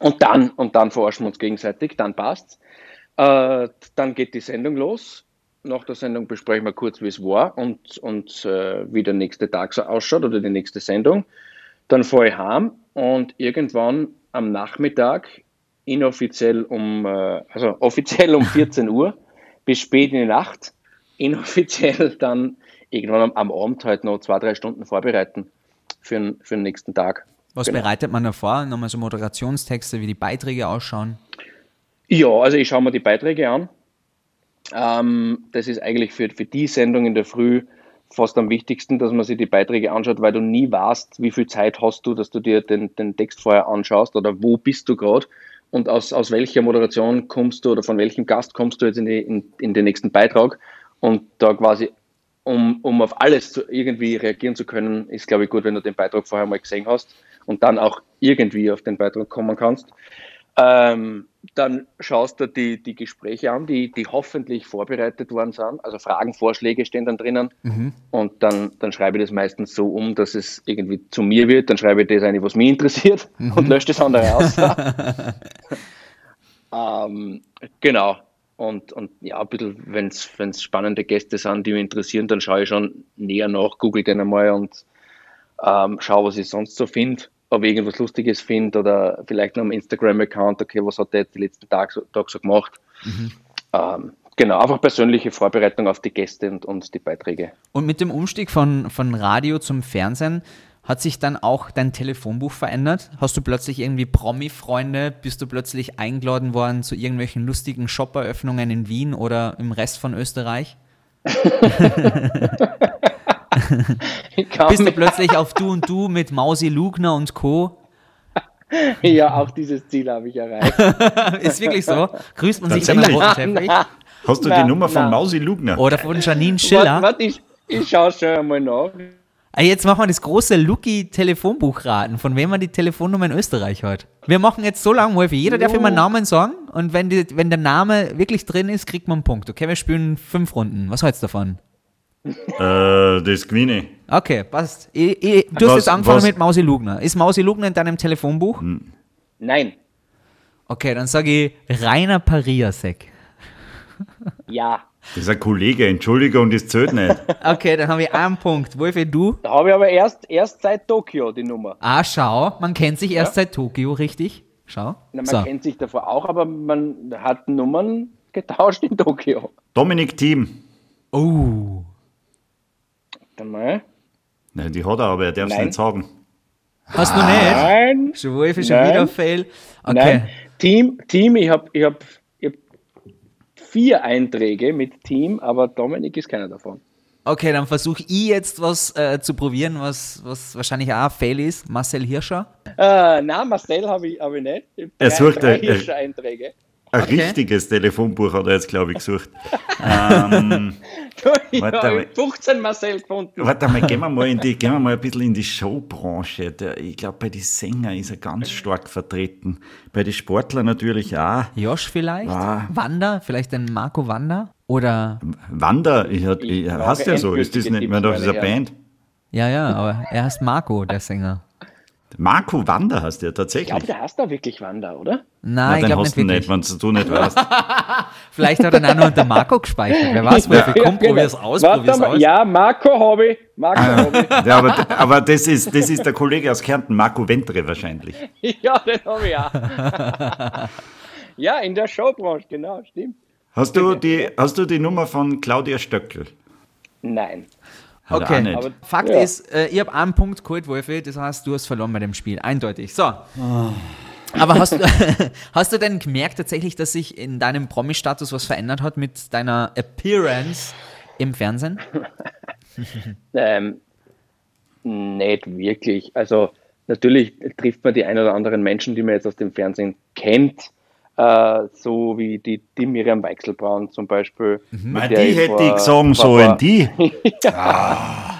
Und dann, und dann verarschen wir uns gegenseitig, dann passt's. Äh, dann geht die Sendung los. Nach der Sendung besprechen wir kurz, wie es war und, und äh, wie der nächste Tag so ausschaut oder die nächste Sendung. Dann fahre ich heim und irgendwann am Nachmittag, inoffiziell um, äh, also offiziell um 14 Uhr bis spät in die Nacht, inoffiziell dann irgendwann am, am Abend halt noch zwei, drei Stunden vorbereiten für, den- für den nächsten Tag. Was Genau. bereitet man da vor? Nochmal so Moderationstexte, wie die Beiträge ausschauen. Ja, also ich schaue mir die Beiträge an. Ähm, das ist eigentlich für, für die Sendung in der Früh fast am wichtigsten, dass man sich die Beiträge anschaut, weil du nie weißt, wie viel Zeit hast du, dass du dir den, den Text vorher anschaust oder wo bist du gerade und aus, aus welcher Moderation kommst du oder von welchem Gast kommst du jetzt in, die, in, in den nächsten Beitrag und da quasi, um, um auf alles zu, irgendwie reagieren zu können, ist glaube ich gut, wenn du den Beitrag vorher mal gesehen hast und dann auch irgendwie auf den Beitrag kommen kannst. Ähm, dann schaust du die, die Gespräche an, die, die hoffentlich vorbereitet worden sind. Also Fragen, Vorschläge stehen dann drinnen. Mhm. Und dann, dann schreibe ich das meistens so um, dass es irgendwie zu mir wird. Dann schreibe ich das eine, was mich interessiert mhm. und lösche das andere aus. ähm, genau. Und, und ja, ein bisschen, wenn es spannende Gäste sind, die mich interessieren, dann schaue ich schon näher nach, google den einmal und ähm, schaue, was ich sonst so finde ob ich irgendwas Lustiges finde oder vielleicht noch am Instagram-Account, okay, was hat der jetzt die letzten Tage so, Tag so gemacht. Mhm. Ähm, genau, einfach persönliche Vorbereitung auf die Gäste und, und die Beiträge. Und mit dem Umstieg von, von Radio zum Fernsehen hat sich dann auch dein Telefonbuch verändert? Hast du plötzlich irgendwie Promi-Freunde? Bist du plötzlich eingeladen worden zu irgendwelchen lustigen Shop-Eröffnungen in Wien oder im Rest von Österreich? Bist du plötzlich auf Du und Du mit Mausi Lugner und Co. Ja, auch dieses Ziel habe ich erreicht. ist wirklich so? Grüßt man sich dann am roten Teppich? Hast du na, die Nummer von na. Mausi Lugner? Oder von Janine Schiller? Warte, ich, ich schaue schon einmal nach. Ah, jetzt machen wir das große Lucky-Telefonbuchraten, von wem man die Telefonnummer in Österreich hat. Wir machen jetzt so lange, Wolfi. Jeder darf immer einen Namen sagen und wenn, die, wenn der Name wirklich drin ist, kriegt man einen Punkt. Okay, wir spielen fünf Runden. Was hältst du davon? äh, das gewinne Okay, passt. Ich, ich, du was, hast jetzt angefangen was? mit Mausi Lugner. Ist Mausi Lugner in deinem Telefonbuch? Hm. Nein. Okay, dann sage ich Rainer Pariasek. Ja. Das ist ein Kollege, Entschuldigung, das zählt nicht. Okay, dann habe ich einen Punkt. Wolfi, du? Da habe ich aber erst, erst seit Tokio die Nummer. Ah, schau, man kennt sich erst ja. seit Tokio, richtig? Schau. Na, man so. kennt sich davor auch, aber man hat Nummern getauscht in Tokio. Dominik Thiem. Oh. Warte mal. Nein, die hat er, aber er darf es nicht sagen. Hast du nicht? Nein. Schon Wolf ist schon wieder Fail. Okay. Nein. Team, Team, ich habe ich hab, ich hab vier Einträge mit Team, aber Dominik ist keiner davon. Okay, dann versuche ich jetzt was äh, zu probieren, was, was wahrscheinlich auch ein Fail ist. Marcel Hirscher? Äh, nein, Marcel habe ich, hab ich nicht. Ich er sucht drei Hirscher-Einträge. Ein okay. richtiges Telefonbuch hat er jetzt, glaube ich, gesucht. ähm, ich habe 15 Marcel gefunden. Warte mal, gehen wir mal, in die, gehen wir mal ein bisschen in die Showbranche. Der, ich glaube, bei den Sängern ist er ganz stark vertreten. Bei den Sportlern natürlich auch. Josh vielleicht? Ah. Wander? Vielleicht ein Marco Wander? Oder? Wander, ich, ich, ich hast ja so, ist das nicht mehr doch dieser Band? Ja, ja, aber er heißt Marco, der Sänger. Marco Wander hast du ja tatsächlich. Ich glaube, der heißt da wirklich Wander, oder? Nein, ich glaube nicht wirklich. wenn du nicht weißt. Vielleicht hat er auch nur unter Marco gespeichert. Wer weiß, wer ja, komm, ja, probier's genau. aus, probier's aus. Ja, Marco ich. Marco ah, habe ich. Ja, aber, aber das, ist, das ist der Kollege aus Kärnten, Marco Ventre wahrscheinlich. ja, den habe ich auch. ja, in der Showbranche, genau, stimmt. Hast du die, hast du die Nummer von Claudia Stöckel? Nein. Hat okay, aber Fakt ja. ist, äh, ich habe einen Punkt geholt, Wolfi, das heißt, du hast verloren bei dem Spiel, eindeutig. So. Oh. Aber hast du, hast du denn gemerkt tatsächlich, dass sich in deinem Promi-Status was verändert hat mit deiner Appearance im Fernsehen? ähm, nicht wirklich. Also natürlich trifft man die ein oder anderen Menschen, die man jetzt aus dem Fernsehen kennt, äh, so wie die, die Miriam Weichselbraun zum Beispiel. Mhm. Die hätte ich sagen sollen, die. ja, ah.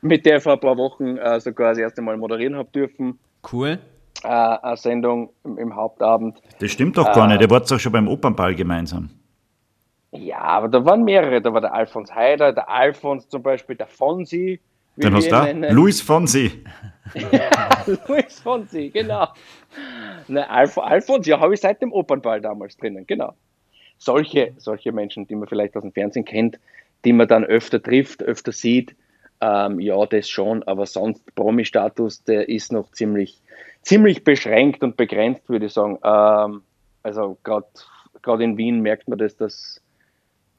Mit der ich vor ein paar Wochen äh, sogar das erste Mal moderieren habe dürfen. Cool. Äh, eine Sendung im, im, Hauptabend. Das stimmt doch gar nicht, ihr wart doch schon beim Opernball gemeinsam. Ja, aber da waren mehrere. Da war der Alfons Heider, der Alfons zum Beispiel, der Fonsi. Den hast du da? Luis Fonsi. ja, Luis Fonsi, genau. Ne, Alf Alfons, ja, habe ich seit dem Opernball damals drinnen, genau. Solche, solche Menschen, die man vielleicht aus dem Fernsehen kennt, die man dann öfter trifft, öfter sieht, ähm, ja, das schon, aber sonst Promi-Status, der ist noch ziemlich, ziemlich beschränkt und begrenzt, würde ich sagen. Ähm, also gerade in Wien merkt man das, dass,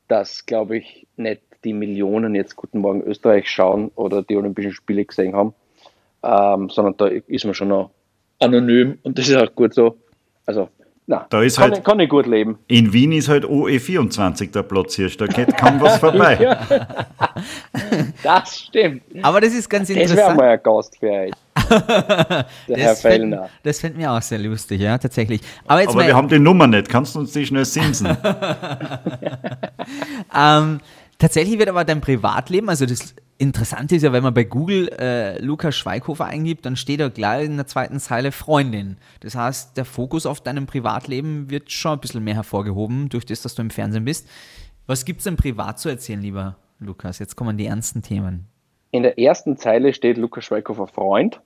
dass glaube ich, nicht die Millionen jetzt Guten Morgen Österreich schauen oder die Olympischen Spiele gesehen haben, ähm, sondern da ist man schon noch anonym und das ist auch gut so. Also Na, Da ist kann, halt- ich, kann ich gut leben. In Wien ist halt OE24 der Platz hier. Da geht kaum was vorbei. Das stimmt. Aber das ist ganz Das wäre interessant. mal ein Gast für euch. Der Herr Das fällt, Fellner. das fällt mir auch sehr lustig, ja, tatsächlich. Aber jetzt Aber mal, wir haben die Nummer nicht. Kannst du uns die schnell simsen? ähm, tatsächlich wird aber dein Privatleben, also das Interessante ist ja, wenn man bei Google äh, Lukas Schweighofer eingibt, dann steht da gleich in der zweiten Zeile Freundin. Das heißt, der Fokus auf deinem Privatleben wird schon ein bisschen mehr hervorgehoben, durch das, dass du im Fernsehen bist. Was gibt's denn privat zu erzählen, lieber Lukas? Jetzt kommen die ernsten Themen. In der ersten Zeile steht Lukas Schweighofer Freund.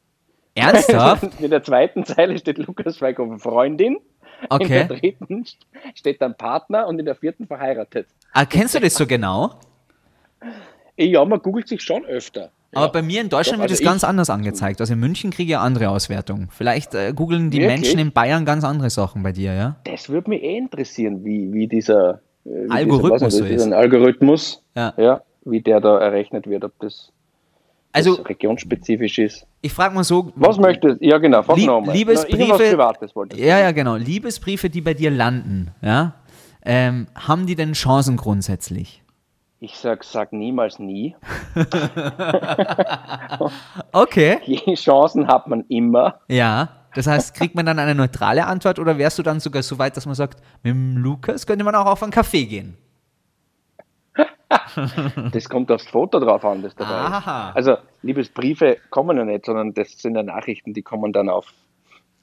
Ernsthaft? In der zweiten Zeile steht Lukas Schweighofer Freundin. In Okay. der dritten steht dann Partner und in der vierten verheiratet. Ah, kennst du das so genau? Ja, man googelt sich schon öfter. Aber ja. bei mir in Deutschland Doch, wird also es ganz anders angezeigt. Also in München kriege ich eine andere Auswertung. Vielleicht äh, googeln die Wirklich? Menschen in Bayern ganz andere Sachen bei dir, ja? Das würde mich eh interessieren, wie, wie dieser äh, wie Algorithmus dieser, so weiß nicht, ist. Algorithmus, Ja. ja, wie der da errechnet wird, ob das, Also regionsspezifisch ist. ich frage mal so. Was möchtest Ja, genau, frag Lieb- noch mal. Liebesbriefe- Privates wollte ich. Ja, ja, genau. Liebesbriefe, die bei dir landen, ja? Ähm, haben die denn Chancen grundsätzlich? Ich sag, sag niemals nie. Okay. Die Chancen hat man immer. Ja. Das heißt, kriegt man dann eine neutrale Antwort oder wärst du dann sogar so weit, dass man sagt, mit dem Lukas könnte man auch auf einen Kaffee gehen? Das kommt aufs Foto drauf an, das dabei Aha. ist. Also Liebesbriefe kommen ja nicht, sondern das sind ja Nachrichten, die kommen dann auf,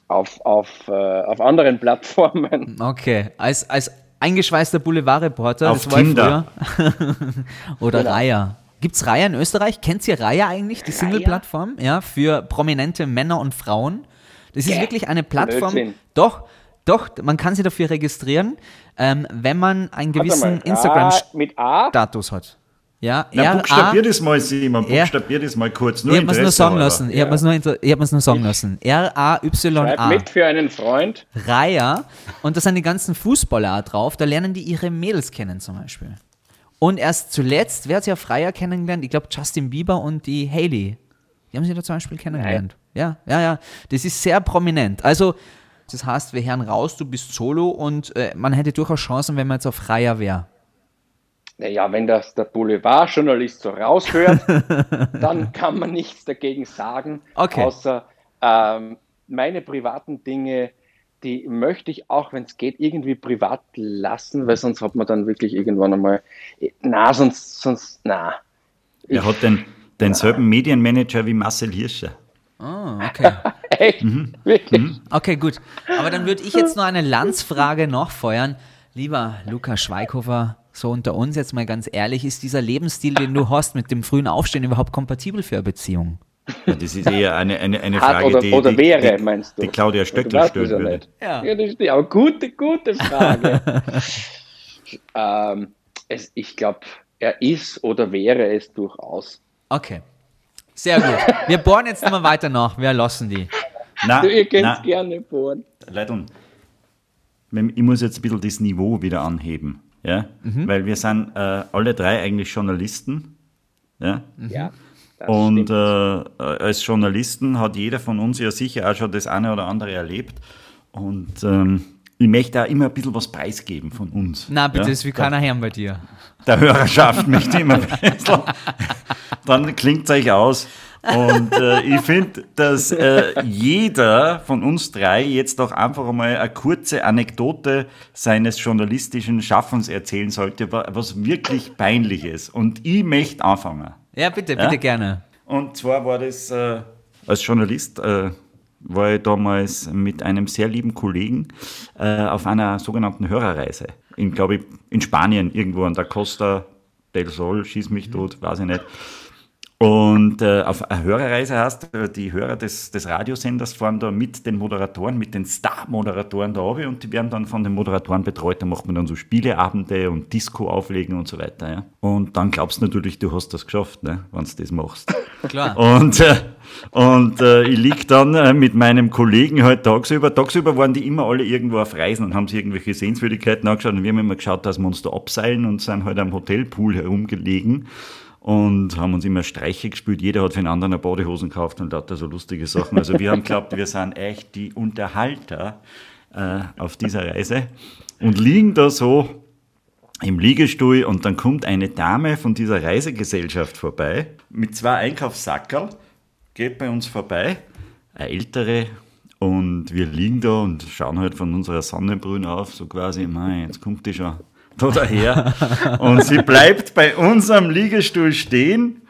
auf, auf, äh, auf anderen Plattformen. Okay. Als, als eingeschweißter Boulevardreporter, Auf das war ich Tinder. früher. oder Genau. Raya. Gibt's Raya in Österreich? Kennt ihr Raya eigentlich, die Single-Plattform? Ja, für prominente Männer und Frauen. Das ist Gäh, wirklich eine Plattform. Blödsinn. Doch, doch, man kann sich dafür registrieren, ähm, wenn man einen gewissen Instagram-Status hat. Ja, Na, R, A, buchstabier das mal, Simon. Buchstabier das mal kurz. Nur ich habe mir nur sagen lassen. Ich habe mir nur, hab nur sagen lassen. Schreib R-A-Y-A. mit für einen Freund. Raya und da sind die ganzen Fußballer auch drauf, da lernen die ihre Mädels kennen zum Beispiel. Und erst zuletzt, wer hat sie auf Raya kennengelernt? Ich glaube Justin Bieber und die Hailey. Die haben sie da zum Beispiel kennengelernt. Ja, ja, ja. Das ist sehr prominent. Also, das heißt, wir hören raus, du bist solo und äh, man hätte durchaus Chancen, wenn man jetzt auf Raya wäre. Naja, wenn das der Boulevardjournalist so raushört, dann kann man nichts dagegen sagen, Okay. außer ähm, meine privaten Dinge, die möchte ich auch, wenn es geht, irgendwie privat lassen, weil sonst hat man dann wirklich irgendwann einmal, na, sonst, sonst, na. Er hat den, denselben Medienmanager wie Marcel Hirscher. Oh, okay. Echt? Mhm. Wirklich? Okay, gut. Aber dann würde ich jetzt noch eine Landsfrage nachfeuern. Lieber Lukas Schweighofer, so unter uns jetzt mal ganz ehrlich, ist dieser Lebensstil, den du hast mit dem frühen Aufstehen überhaupt kompatibel für eine Beziehung? Ja, das ist eher eine, eine, eine Frage, oder, die, oder wäre, die, meinst du? die Claudia Du Stöckl weißt stellen es ja würde. nicht. Ja. Ja, das stimmt. Aber gute, gute Frage. ähm, es, ich glaube, er ist oder wäre es durchaus. Okay. Sehr gut. Wir bohren jetzt nochmal weiter nach. Wir lassen die. Nein, Du, ihr könnt nein, gerne bohren. Leute, ich muss jetzt ein bisschen das Niveau wieder anheben. Ja? Mhm. Weil wir sind äh, alle drei eigentlich Journalisten. Ja? Ja. das Und äh, als Journalisten hat jeder von uns ja sicher auch schon das eine oder andere erlebt. Und ähm, ich möchte auch immer ein bisschen was preisgeben von uns. Na, bitte, ja? das will keiner hören bei dir. der Hörerschaft möchte immer ein bisschen. Dann klingt es euch aus. Und äh, ich finde, dass äh, jeder von uns drei jetzt auch einfach einmal eine kurze Anekdote seines journalistischen Schaffens erzählen sollte, wa- was wirklich peinlich ist. Und ich möchte anfangen. Ja, bitte, Ja? bitte gerne. Und zwar war das äh, als Journalist, äh, war ich damals mit einem sehr lieben Kollegen äh, auf einer sogenannten Hörerreise. In, glaube ich, in Spanien, irgendwo an der Costa del Sol, schieß mich tot, weiß ich nicht. Und äh, auf eine Hörerreise heißt, äh, die Hörer des, des Radiosenders fahren da mit den Moderatoren, mit den Star-Moderatoren da runter und die werden dann von den Moderatoren betreut. Da macht man dann so Spieleabende und Disco auflegen und so weiter. Ja. Und dann glaubst du natürlich, du hast das geschafft, ne, wenn du das machst. Klar. Und, äh, und äh, ich lieg dann äh, mit meinem Kollegen halt tagsüber. Tagsüber waren die immer alle irgendwo auf Reisen und haben sich irgendwelche Sehenswürdigkeiten angeschaut. Und wir haben immer geschaut, dass wir uns da abseilen und sind halt am Hotelpool herumgelegen und haben uns immer Streiche gespielt. Jeder hat für den anderen eine Badehosen gekauft und lauter so lustige Sachen. Also wir haben geglaubt, wir sind echt die Unterhalter äh, auf dieser Reise und liegen da so im Liegestuhl und dann kommt eine Dame von dieser Reisegesellschaft vorbei mit zwei Einkaufssackerl, geht bei uns vorbei, eine ältere und wir liegen da und schauen halt von unserer Sonnenbrühe auf, so quasi, mei, jetzt kommt die schon da daher. Und sie bleibt bei unserem Liegestuhl stehen,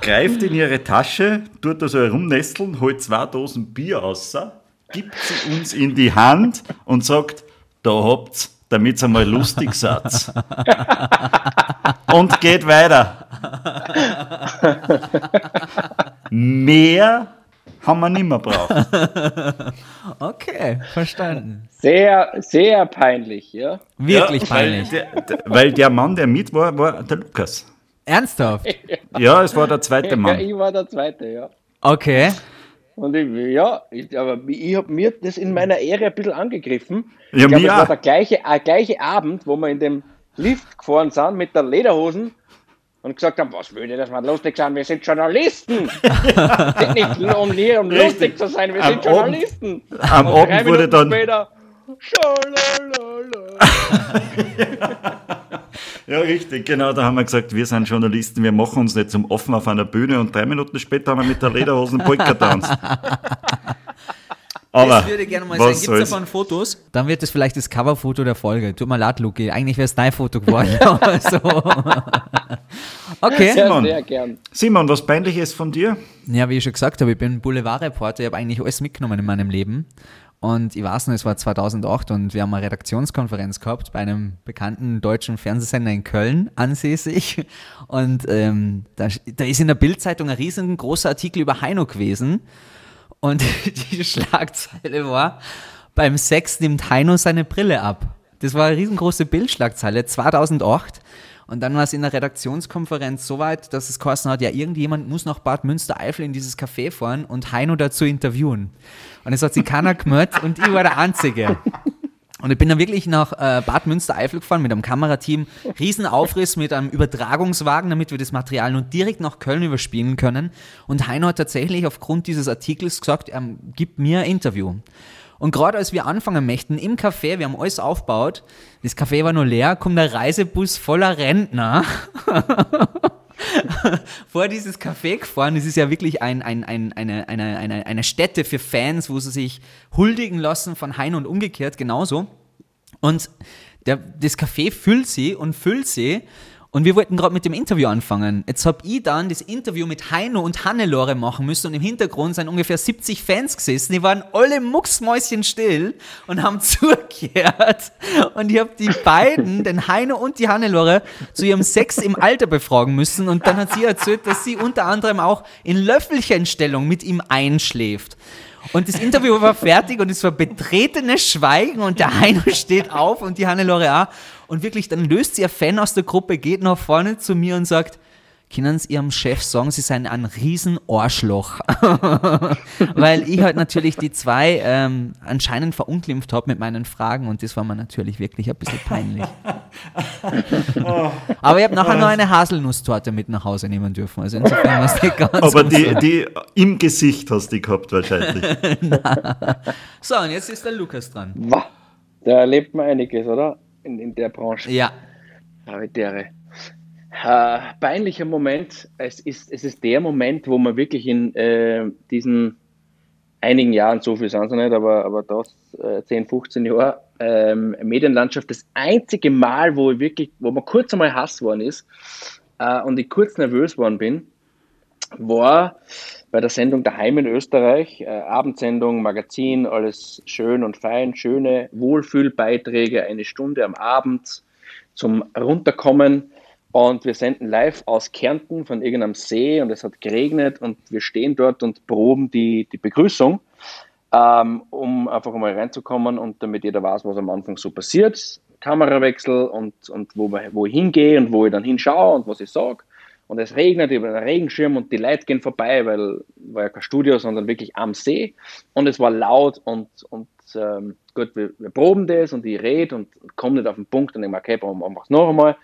greift in ihre Tasche, tut da so herumnesteln, holt zwei Dosen Bier raus, gibt sie uns in die Hand und sagt, da habt's, damit es einmal lustig seid. und geht weiter. Mehr haben wir nicht mehr braucht. Okay, verstanden. Sehr, sehr peinlich, ja. Wirklich Ja, peinlich. Weil der, weil der Mann, der mit war, war der Lukas. Ernsthaft? Ja, es war der zweite Ja, Mann. ich war der Zweite, ja. Okay. Und ich, ja, ich, aber ich habe mir das in meiner Ehre ein bisschen angegriffen. Ja, ich glaube, mir es war der gleiche, äh, gleiche Abend, wo wir in dem Lift gefahren sind mit der Lederhosen und gesagt haben, was würde das mal lustig sein, wir sind Journalisten. sind nicht nur um hier, um Richtig. lustig zu sein, wir Am sind Journalisten. Am Und drei Abend wurde dann. Später. Ja, richtig, genau. Da haben wir gesagt, wir sind Journalisten, wir machen uns nicht zum Offen auf einer Bühne und drei Minuten später haben wir mit der Lederhosen Polka tanzt. Aber das würde ich gerne mal sehen. Gibt es davon Fotos? Dann wird das vielleicht das Coverfoto der Folge. Tut mir leid, Luki. Eigentlich wäre es dein Foto geworden. so. Okay. Simon. sehr gern. Simon, was peinlich ist von dir? Ja, wie ich schon gesagt habe, ich bin Boulevardreporter. Ich habe eigentlich alles mitgenommen in meinem Leben. Und ich weiß noch, es war 2008 und wir haben eine Redaktionskonferenz gehabt bei einem bekannten deutschen Fernsehsender in Köln ansässig. Und ähm, da, da ist in der Bildzeitung ein riesengroßer Artikel über Heino gewesen. Und die Schlagzeile war, beim Sex nimmt Heino seine Brille ab. Das war eine riesengroße Bildschlagzeile, 2008. Und dann war es in der Redaktionskonferenz so weit, dass es geheißen hat, ja, irgendjemand muss nach Bad Münstereifel in dieses Café fahren und Heino dazu interviewen. Und es hat sich keiner gemeldet und ich war der Einzige. Und ich bin dann wirklich nach äh, Bad Münstereifel gefahren mit einem Kamerateam, Riesenaufriss mit einem Übertragungswagen, damit wir das Material nun direkt nach Köln überspielen können. Und Heino hat tatsächlich aufgrund dieses Artikels gesagt, er gibt mir ein Interview. Und gerade als wir anfangen möchten, im Café, wir haben alles aufgebaut, das Café war nur leer, kommt der Reisebus voller Rentner vor dieses Café gefahren. Das ist ja wirklich ein, ein, ein, eine, eine, eine, eine Stätte für Fans, wo sie sich huldigen lassen von Heino und umgekehrt genauso. Und der, das Café füllt sie und füllt sie. Und wir wollten gerade mit dem Interview anfangen. Jetzt hab ich dann das Interview mit Heino und Hannelore machen müssen und im Hintergrund sind ungefähr 70 Fans gesessen. Die waren alle mucksmäuschen still und haben zugehört. Und ich habe die beiden, den Heino und die Hannelore, zu ihrem Sex im Alter befragen müssen. Und dann hat sie erzählt, dass sie unter anderem auch in Löffelchenstellung mit ihm einschläft. Und das Interview war fertig und es war betretenes Schweigen und der Heino steht auf und die Hannelore auch. Und wirklich, dann löst sie ein Fan aus der Gruppe, geht nach vorne zu mir und sagt, können Sie Ihrem Chef sagen, Sie seien ein riesen Arschloch. Weil ich halt natürlich die zwei ähm, anscheinend verunglimpft habe mit meinen Fragen und das war mir natürlich wirklich ein bisschen peinlich. Aber ich habe nachher noch eine Haselnusstorte mit nach Hause nehmen dürfen. Also insofern war es nicht ganz Aber die, die im Gesicht hast du die gehabt wahrscheinlich. So, und jetzt ist der Lukas dran. Da erlebt man einiges, oder? In, in der Branche. Ja. Habitäre. Äh, peinlicher Moment. Es ist, es ist der Moment, wo man wirklich in äh, diesen einigen Jahren, so viel sind es nicht, aber, aber das äh, 10, 15 Jahre ähm, Medienlandschaft, das einzige Mal, wo ich wirklich, wo man kurz einmal Hass worden ist äh, und ich kurz nervös worden bin, war bei der Sendung Daheim in Österreich, äh, Abendsendung, Magazin, alles schön und fein, schöne Wohlfühlbeiträge, eine Stunde am Abend zum Runterkommen. Und wir senden live aus Kärnten von irgendeinem See und es hat geregnet und wir stehen dort und proben die, die Begrüßung, ähm, um einfach mal reinzukommen und damit jeder weiß, was am Anfang so passiert. Kamerawechsel und, und wo, wo ich hingehe und wo ich dann hinschaue und was ich sage. Und es regnet über den Regenschirm und die Leute gehen vorbei, weil war ja kein Studio, sondern wirklich am See. Und es war laut und, und ähm, gut, wir, wir proben das und ich rede und, komme nicht auf den Punkt und ich merke, okay, probieren wir es noch einmal.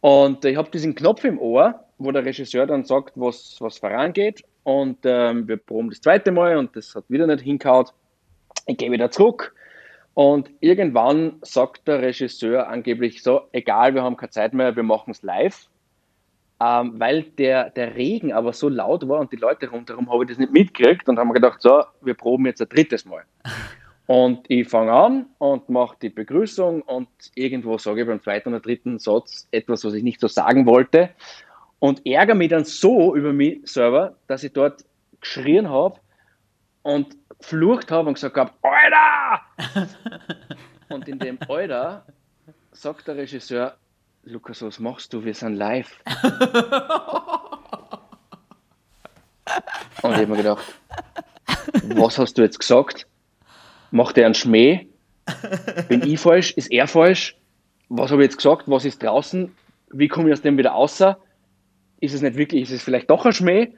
Und ich habe diesen Knopf im Ohr, wo der Regisseur dann sagt, was, was vorangeht. Und ähm, wir proben das zweite Mal und das hat wieder nicht hingehauen. Ich gehe wieder zurück Und irgendwann sagt der Regisseur angeblich so, egal, wir haben keine Zeit mehr, wir machen es live. Ähm, weil der, der Regen aber so laut war und die Leute rundherum habe ich das nicht mitgekriegt und haben gedacht, so, wir proben jetzt ein drittes Mal. Und ich fange an und mache die Begrüßung und irgendwo sage ich beim zweiten oder dritten Satz etwas, was ich nicht so sagen wollte und ärgere mich dann so über mich selber, dass ich dort geschrien habe und geflucht habe und gesagt habe, Alter! und in dem Alter sagt der Regisseur, Lukas, was machst du? Wir sind live. und ich habe mir gedacht, was hast du jetzt gesagt? Macht er einen Schmäh? Bin ich falsch? Ist er falsch? Was habe ich jetzt gesagt? Was ist draußen? Wie komme ich aus dem wieder außer? Ist es nicht wirklich, ist es vielleicht doch ein Schmäh?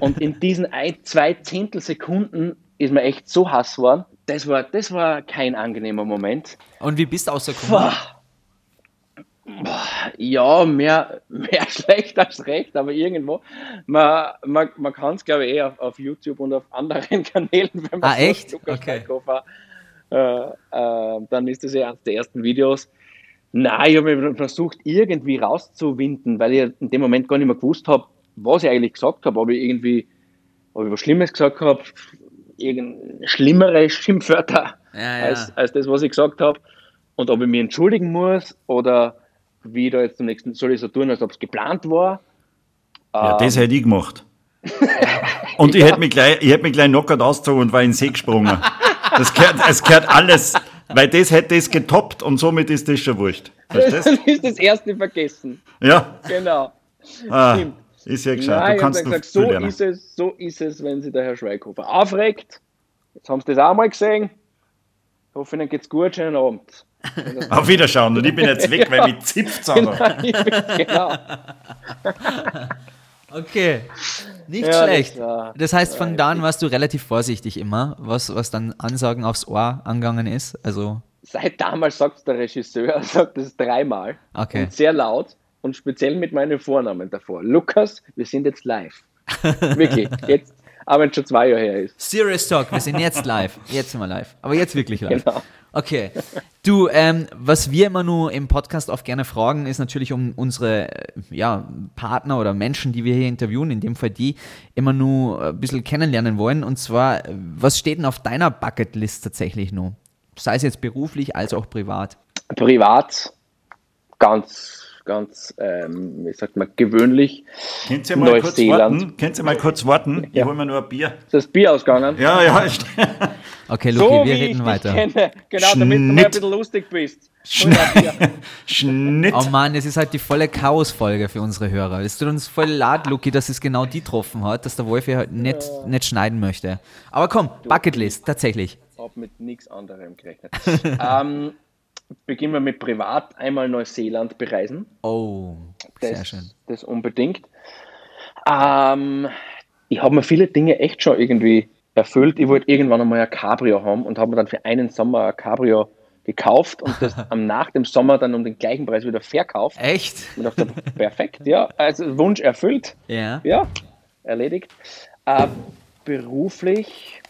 Und in diesen ein, zwei Zehntelsekunden ist mir echt so Hass geworden. Das war, das war kein angenehmer Moment. Und wie bist du rausgekommen? Ja, mehr, mehr schlecht als recht, aber irgendwo. Man, man, man kann es, glaube ich, eh auf, auf, YouTube und auf anderen Kanälen, wenn man ah, echt? Okay. Äh, äh, dann ist das ja eines der ersten Videos. Nein, ich habe versucht, irgendwie rauszuwinden, weil ich in dem Moment gar nicht mehr gewusst habe, was ich eigentlich gesagt habe, ob ich irgendwie, ob ich was Schlimmes gesagt habe, irgend schlimmere Schimpfwörter ja, ja. Als, als das, was ich gesagt habe. Und ob ich mich entschuldigen muss oder wie ich da jetzt zum nächsten, soll ich so tun, als ob es geplant war. Ja, ähm, das hätte ich gemacht. und ich hätte mich gleich, ich hätte mich gleich knockert ausgezogen und war in den See gesprungen. Das gehört, es gehört alles, weil das hätte es getoppt und somit ist das schon wurscht. Verstehst? Das ist das erste vergessen. Ja. Genau. Ah, Ist ja gescheit. Nein, du kannst gesagt, so lernen. ist es, so ist es, wenn sich der Herr Schweighofer aufregt. Jetzt haben Sie das auch mal gesehen. Ich hoffe, Ihnen geht's gut. Schönen Abend. Auf Wiederschauen. Und ich bin jetzt weg, weil mich zipft genau, genau. Okay, nicht ja, schlecht. Das, war, das heißt, von da an warst du relativ vorsichtig immer, was, was dann Ansagen aufs Ohr angegangen ist. Also Seit damals sagt der Regisseur, sagt es dreimal. Okay. Und sehr laut und speziell mit meinem Vornamen davor. Lukas, wir sind jetzt live. Wirklich, jetzt, aber wenn es schon zwei Jahre her ist. Serious Talk, wir sind jetzt live. Jetzt sind wir live. Aber jetzt wirklich live. Genau. Okay. Du, ähm, was wir immer nur im Podcast oft gerne fragen, ist natürlich um unsere äh, ja, Partner oder Menschen, die wir hier interviewen, in dem Fall die, immer nur ein bisschen kennenlernen wollen. Und zwar, was steht denn auf deiner Bucketlist tatsächlich nur? Sei es jetzt beruflich als auch privat. Privat, ganz ganz, ähm, wie sagt man, gewöhnlich. Könnt ihr mal kurz warten? Könnt ihr mal kurz warten? Ich ja. hole mir nur ein Bier. Ist das Bier ausgegangen? Ja, ja. okay, Luki, so, wir reden weiter. Kenne. Genau, Schnitt. damit du mal ein bisschen lustig bist. Schnitt. Oh Mann, es ist halt die volle Chaos-Folge für unsere Hörer. Es tut uns voll leid, Luki, dass es genau die getroffen hat, dass der Wolf hier halt nicht, ja. nicht schneiden möchte. Aber komm, Bucketlist, tatsächlich. Ich habe mit nichts anderem gerechnet. ähm, beginnen wir mit privat einmal Neuseeland bereisen. Oh, sehr das, schön. Das unbedingt. Ähm, ich habe mir viele Dinge echt schon irgendwie erfüllt. Ich wollte irgendwann einmal ein Cabrio haben und habe mir dann für einen Sommer ein Cabrio gekauft und das am nach dem Sommer dann um den gleichen Preis wieder verkauft. Echt? Ich dachte, perfekt, ja. Also Wunsch erfüllt. Ja. Ja, erledigt. Äh, beruflich.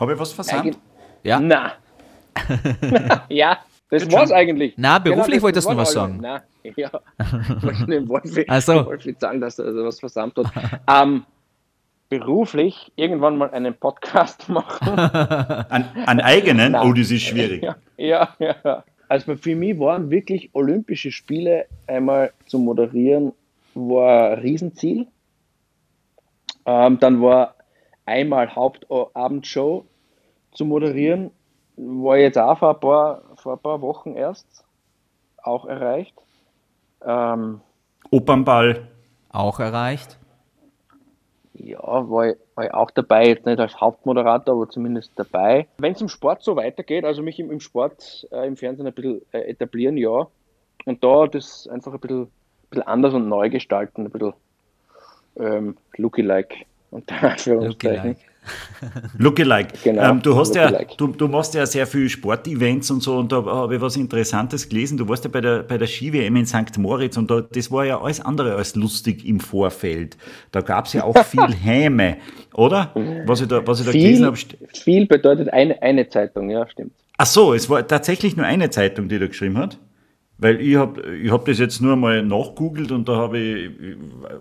Habe ich was versandt? Ja. Na, ja, das war's eigentlich. Na, beruflich genau, wolltest du was sagen. Na, ja. Ich wollte dem also. Wolfi sagen, dass er was versammelt hat. ähm, beruflich irgendwann mal einen Podcast machen. An, an eigenen? Nein. Oh, das ist schwierig. Ja, ja, ja. Also für mich waren wirklich Olympische Spiele einmal zu moderieren, war ein Riesenziel. Ähm, dann war einmal Hauptabendshow zu moderieren war jetzt auch vor ein paar, vor ein paar Wochen erst auch erreicht. Ähm, Opernball. Auch erreicht. Ja, war ich, war ich auch dabei, jetzt nicht als Hauptmoderator, aber zumindest dabei. Wenn es im Sport so weitergeht, also mich im, im Sport, äh, im Fernsehen ein bisschen äh, etablieren, ja. Und da das einfach ein bisschen, ein bisschen anders und neu gestalten, ein bisschen ähm, looky-like. Unter Anführungszeichen. Looky-like. Lookalike. Genau, ähm, du, hast Lookalike. ja, du, du machst ja sehr viel Sportevents und so und da habe ich was Interessantes gelesen. Du warst ja bei der, bei der Ski-WM in St. Moritz und da, das war ja alles andere als lustig im Vorfeld. Da gab es ja auch viel Häme, oder? Was ich da, was ich da viel, gelesen habe. Viel bedeutet eine, eine Zeitung, ja, stimmt. Ach so, es war tatsächlich nur eine Zeitung, die da geschrieben hat. Weil ich habe ich hab das jetzt nur mal nachgoogelt und da habe ich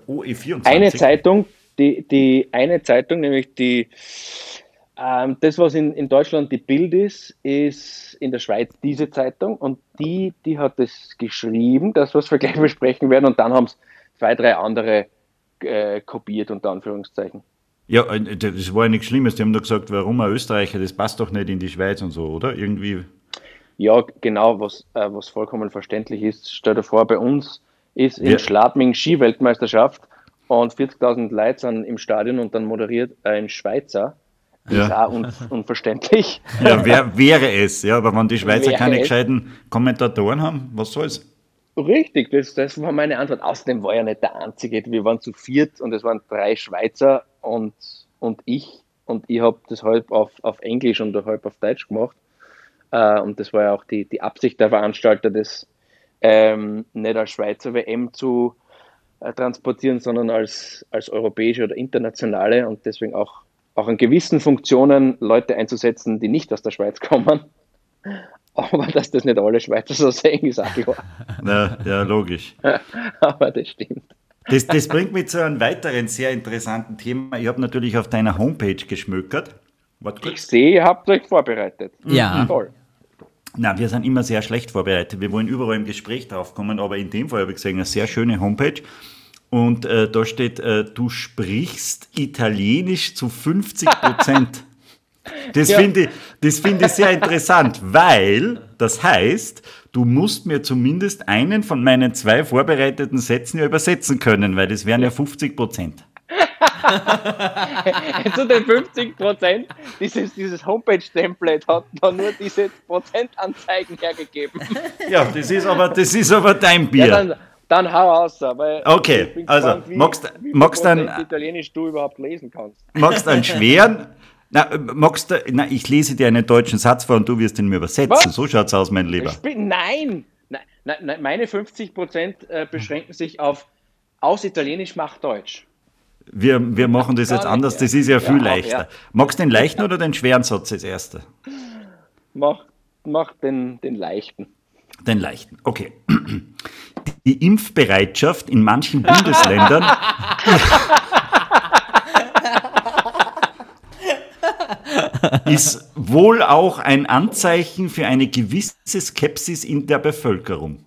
OE24. Eine Zeitung, die, die eine Zeitung, nämlich die, ähm, das, was in, in Deutschland die Bild ist, ist in der Schweiz diese Zeitung und die, die hat es geschrieben, das, was wir gleich besprechen werden, und dann haben es zwei, drei andere äh, kopiert, unter Anführungszeichen. Ja, äh, das war ja nichts Schlimmes. Die haben doch gesagt, warum ein Österreicher, das passt doch nicht in die Schweiz und so, oder? Irgendwie. Ja, genau, was, äh, was vollkommen verständlich ist. Stell dir vor, bei uns ist in Ja. Schladming Skiweltmeisterschaft und 40.000 Leute sind im Stadion und dann moderiert ein Schweizer. Ja. ist auch un unverständlich. Ja, wer, wäre es, ja, aber wenn die Schweizer Wäre keine es. gescheiten Kommentatoren haben, was soll's? Richtig, das, das war meine Antwort. Außerdem war ja nicht der Einzige. Wir waren zu viert und es waren drei Schweizer und, und ich. Und ich habe das halb auf, auf Englisch und halb auf Deutsch gemacht. Äh, und das war ja auch die, die Absicht der Veranstalter, das ähm, nicht als Schweizer WM zu transportieren, sondern als, als europäische oder internationale und deswegen auch, auch an gewissen Funktionen Leute einzusetzen, die nicht aus der Schweiz kommen. Aber dass das nicht alle Schweizer so sehen, ist auch klar. Ja, ja logisch. Aber das stimmt. Das, das bringt mich zu einem weiteren sehr interessanten Thema. Ich habe natürlich auf deiner Homepage geschmökert. Ich sehe, ihr habt euch vorbereitet. Ja. Toll. Na, wir sind immer sehr schlecht vorbereitet. Wir wollen überall im Gespräch drauf kommen, aber in dem Fall habe ich gesehen, eine sehr schöne Homepage. Und äh, da steht, äh, du sprichst Italienisch zu 50 Prozent. Das Ja. finde ich, das finde ich sehr interessant, weil das heißt, du musst mir zumindest einen von meinen zwei vorbereiteten Sätzen ja übersetzen können, weil das wären ja 50 Prozent. Zu den 50 Prozent, dieses, dieses Homepage-Template hat da nur diese Prozentanzeigen hergegeben. Ja, das ist aber, das ist aber dein Ja, Bier. dann, dann hau aus. Weil Okay, ich bin also, gespannt, wie, magst- wie magst dann- Italienisch du überhaupt lesen kannst. Magst einen schweren? Na, magst du, na, ich lese dir einen deutschen Satz vor und du wirst ihn mir übersetzen. Was? So schaut's aus, mein Lieber. Bin, nein! nein, nein! Meine 50 Prozent äh, beschränken sich auf aus Italienisch macht Deutsch. Wir, wir machen das jetzt anders, das ist ja viel Ja, leichter. ja. Magst du den leichten oder den schweren Satz als erster? Mach, mach den, den leichten. Den leichten, okay. Die Impfbereitschaft in manchen Bundesländern ist wohl auch ein Anzeichen für eine gewisse Skepsis in der Bevölkerung.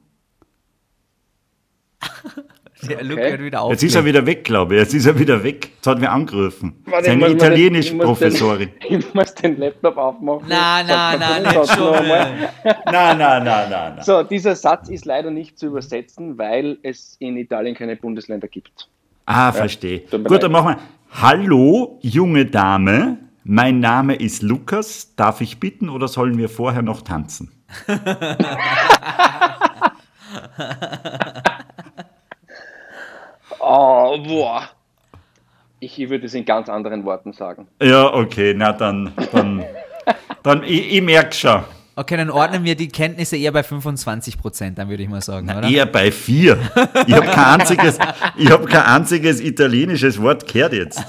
Der Luke Okay. hört wieder auf. Jetzt ist er wieder weg, glaube ich. Jetzt ist er wieder weg. Jetzt hat mir angerufen. Warte, Seine ich muss mal den- Italienisch-Professorin. Ich, muss den- ich muss den Laptop aufmachen. Na, na, Sag na, mal den nicht Satz noch schon. Na, na, na, na, na. So, dieser Satz ist leider nicht zu übersetzen, weil es in Italien keine Bundesländer gibt. Ah, verstehe. Gut, dann machen wir. Hallo, junge Dame. Mein Name ist Lukas. Darf ich bitten oder sollen wir vorher noch tanzen? Oh, boah. Ich würde es in ganz anderen Worten sagen. Ja, okay, na dann, dann, dann ich, ich merke schon. Okay, dann ordnen wir die Kenntnisse eher bei 25 Prozent, dann würde ich mal sagen, oder? Eher bei vier. Ich habe kein einziges, ich habe kein einziges italienisches Wort gehört jetzt.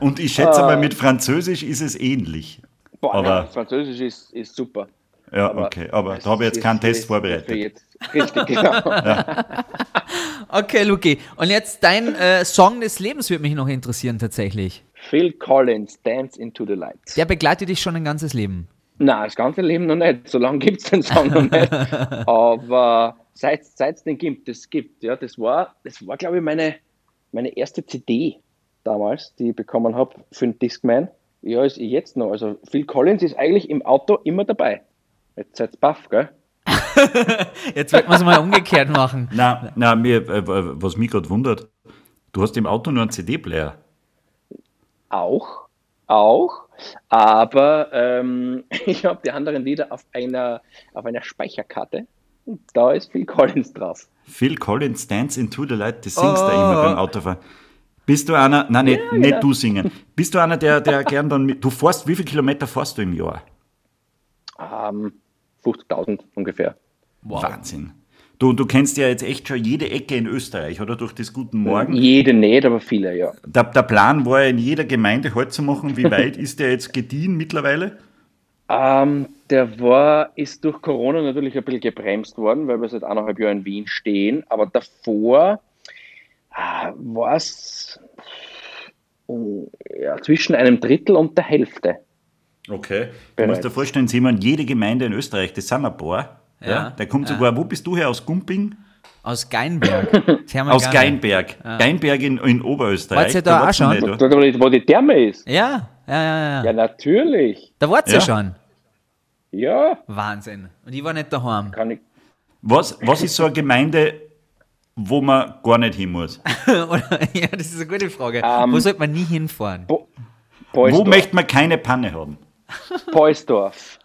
Und ich schätze Ah. mal, mit Französisch ist es ähnlich. Boah, Aber- nein, Französisch ist, ist super. Ja, okay, aber da habe ich jetzt keinen Test vorbereitet. Richtig, genau. Okay, Luki. Und jetzt dein äh, Song des Lebens würde mich noch interessieren tatsächlich. Phil Collins, Dance into the Light. Der begleitet dich schon ein ganzes Leben. Nein, das ganze Leben noch nicht. So lange gibt es den Song noch nicht. Aber seit es den gibt, das gibt, ja, das war, das war glaube ich, meine, meine erste CD damals, die ich bekommen habe für den Discman. Ja, ist jetzt noch. Also Phil Collins ist eigentlich im Auto immer dabei. Jetzt seid's baff, gell? Jetzt wird man es mal umgekehrt machen. Na, na mir, äh, was mich gerade wundert, du hast im Auto nur einen CD-Player. Auch, auch. Aber ähm, ich habe die anderen Lieder auf einer, auf einer Speicherkarte. Und da ist Phil Collins drauf. Phil Collins Dance into the Light, das singst du Oh. immer beim Autofahren. Bist du einer, nein, nicht, Ja, nicht genau. du singen. Bist du einer, der, der gern dann mit, du fährst, wie viele Kilometer fährst du im Jahr? Ähm, 50.000 ungefähr. Wow. Wahnsinn. Du, du kennst ja jetzt echt schon jede Ecke in Österreich, oder? Durch das Guten Morgen. Jede nicht, aber viele, ja. Der, der Plan war ja in jeder Gemeinde halt zu machen. Wie weit ist der jetzt gediehen mittlerweile? Ähm, der war, ist durch Corona natürlich ein bisschen gebremst worden, weil wir seit eineinhalb Jahren in Wien stehen. Aber davor äh, war es oh, ja, zwischen einem Drittel und der Hälfte. Okay. Du musst dir vorstellen, Simon, jede Gemeinde in Österreich, das sind ein paar. Ja. Ja. Der kommt sogar, wo bist du her? Aus Gumping? Aus Geinberg. Aus. Geinberg. Geinberg in, in Oberösterreich. Wart ihr da auch warst du schon? nicht, Da, oder? wo die- wo Therme ist. Ja, ja, ja, ja. Ja, natürlich. Da wart ihr Ja. schon. Ja, Wahnsinn. Und ich war nicht daheim. kann ich. Was, was ist so eine Gemeinde, wo man gar nicht hin muss? Oder, ja, das ist eine gute Frage. Ähm, Wo sollte man nie hinfahren? Bo Wo Beusdorf. möchte man keine Panne haben? Poisdorf.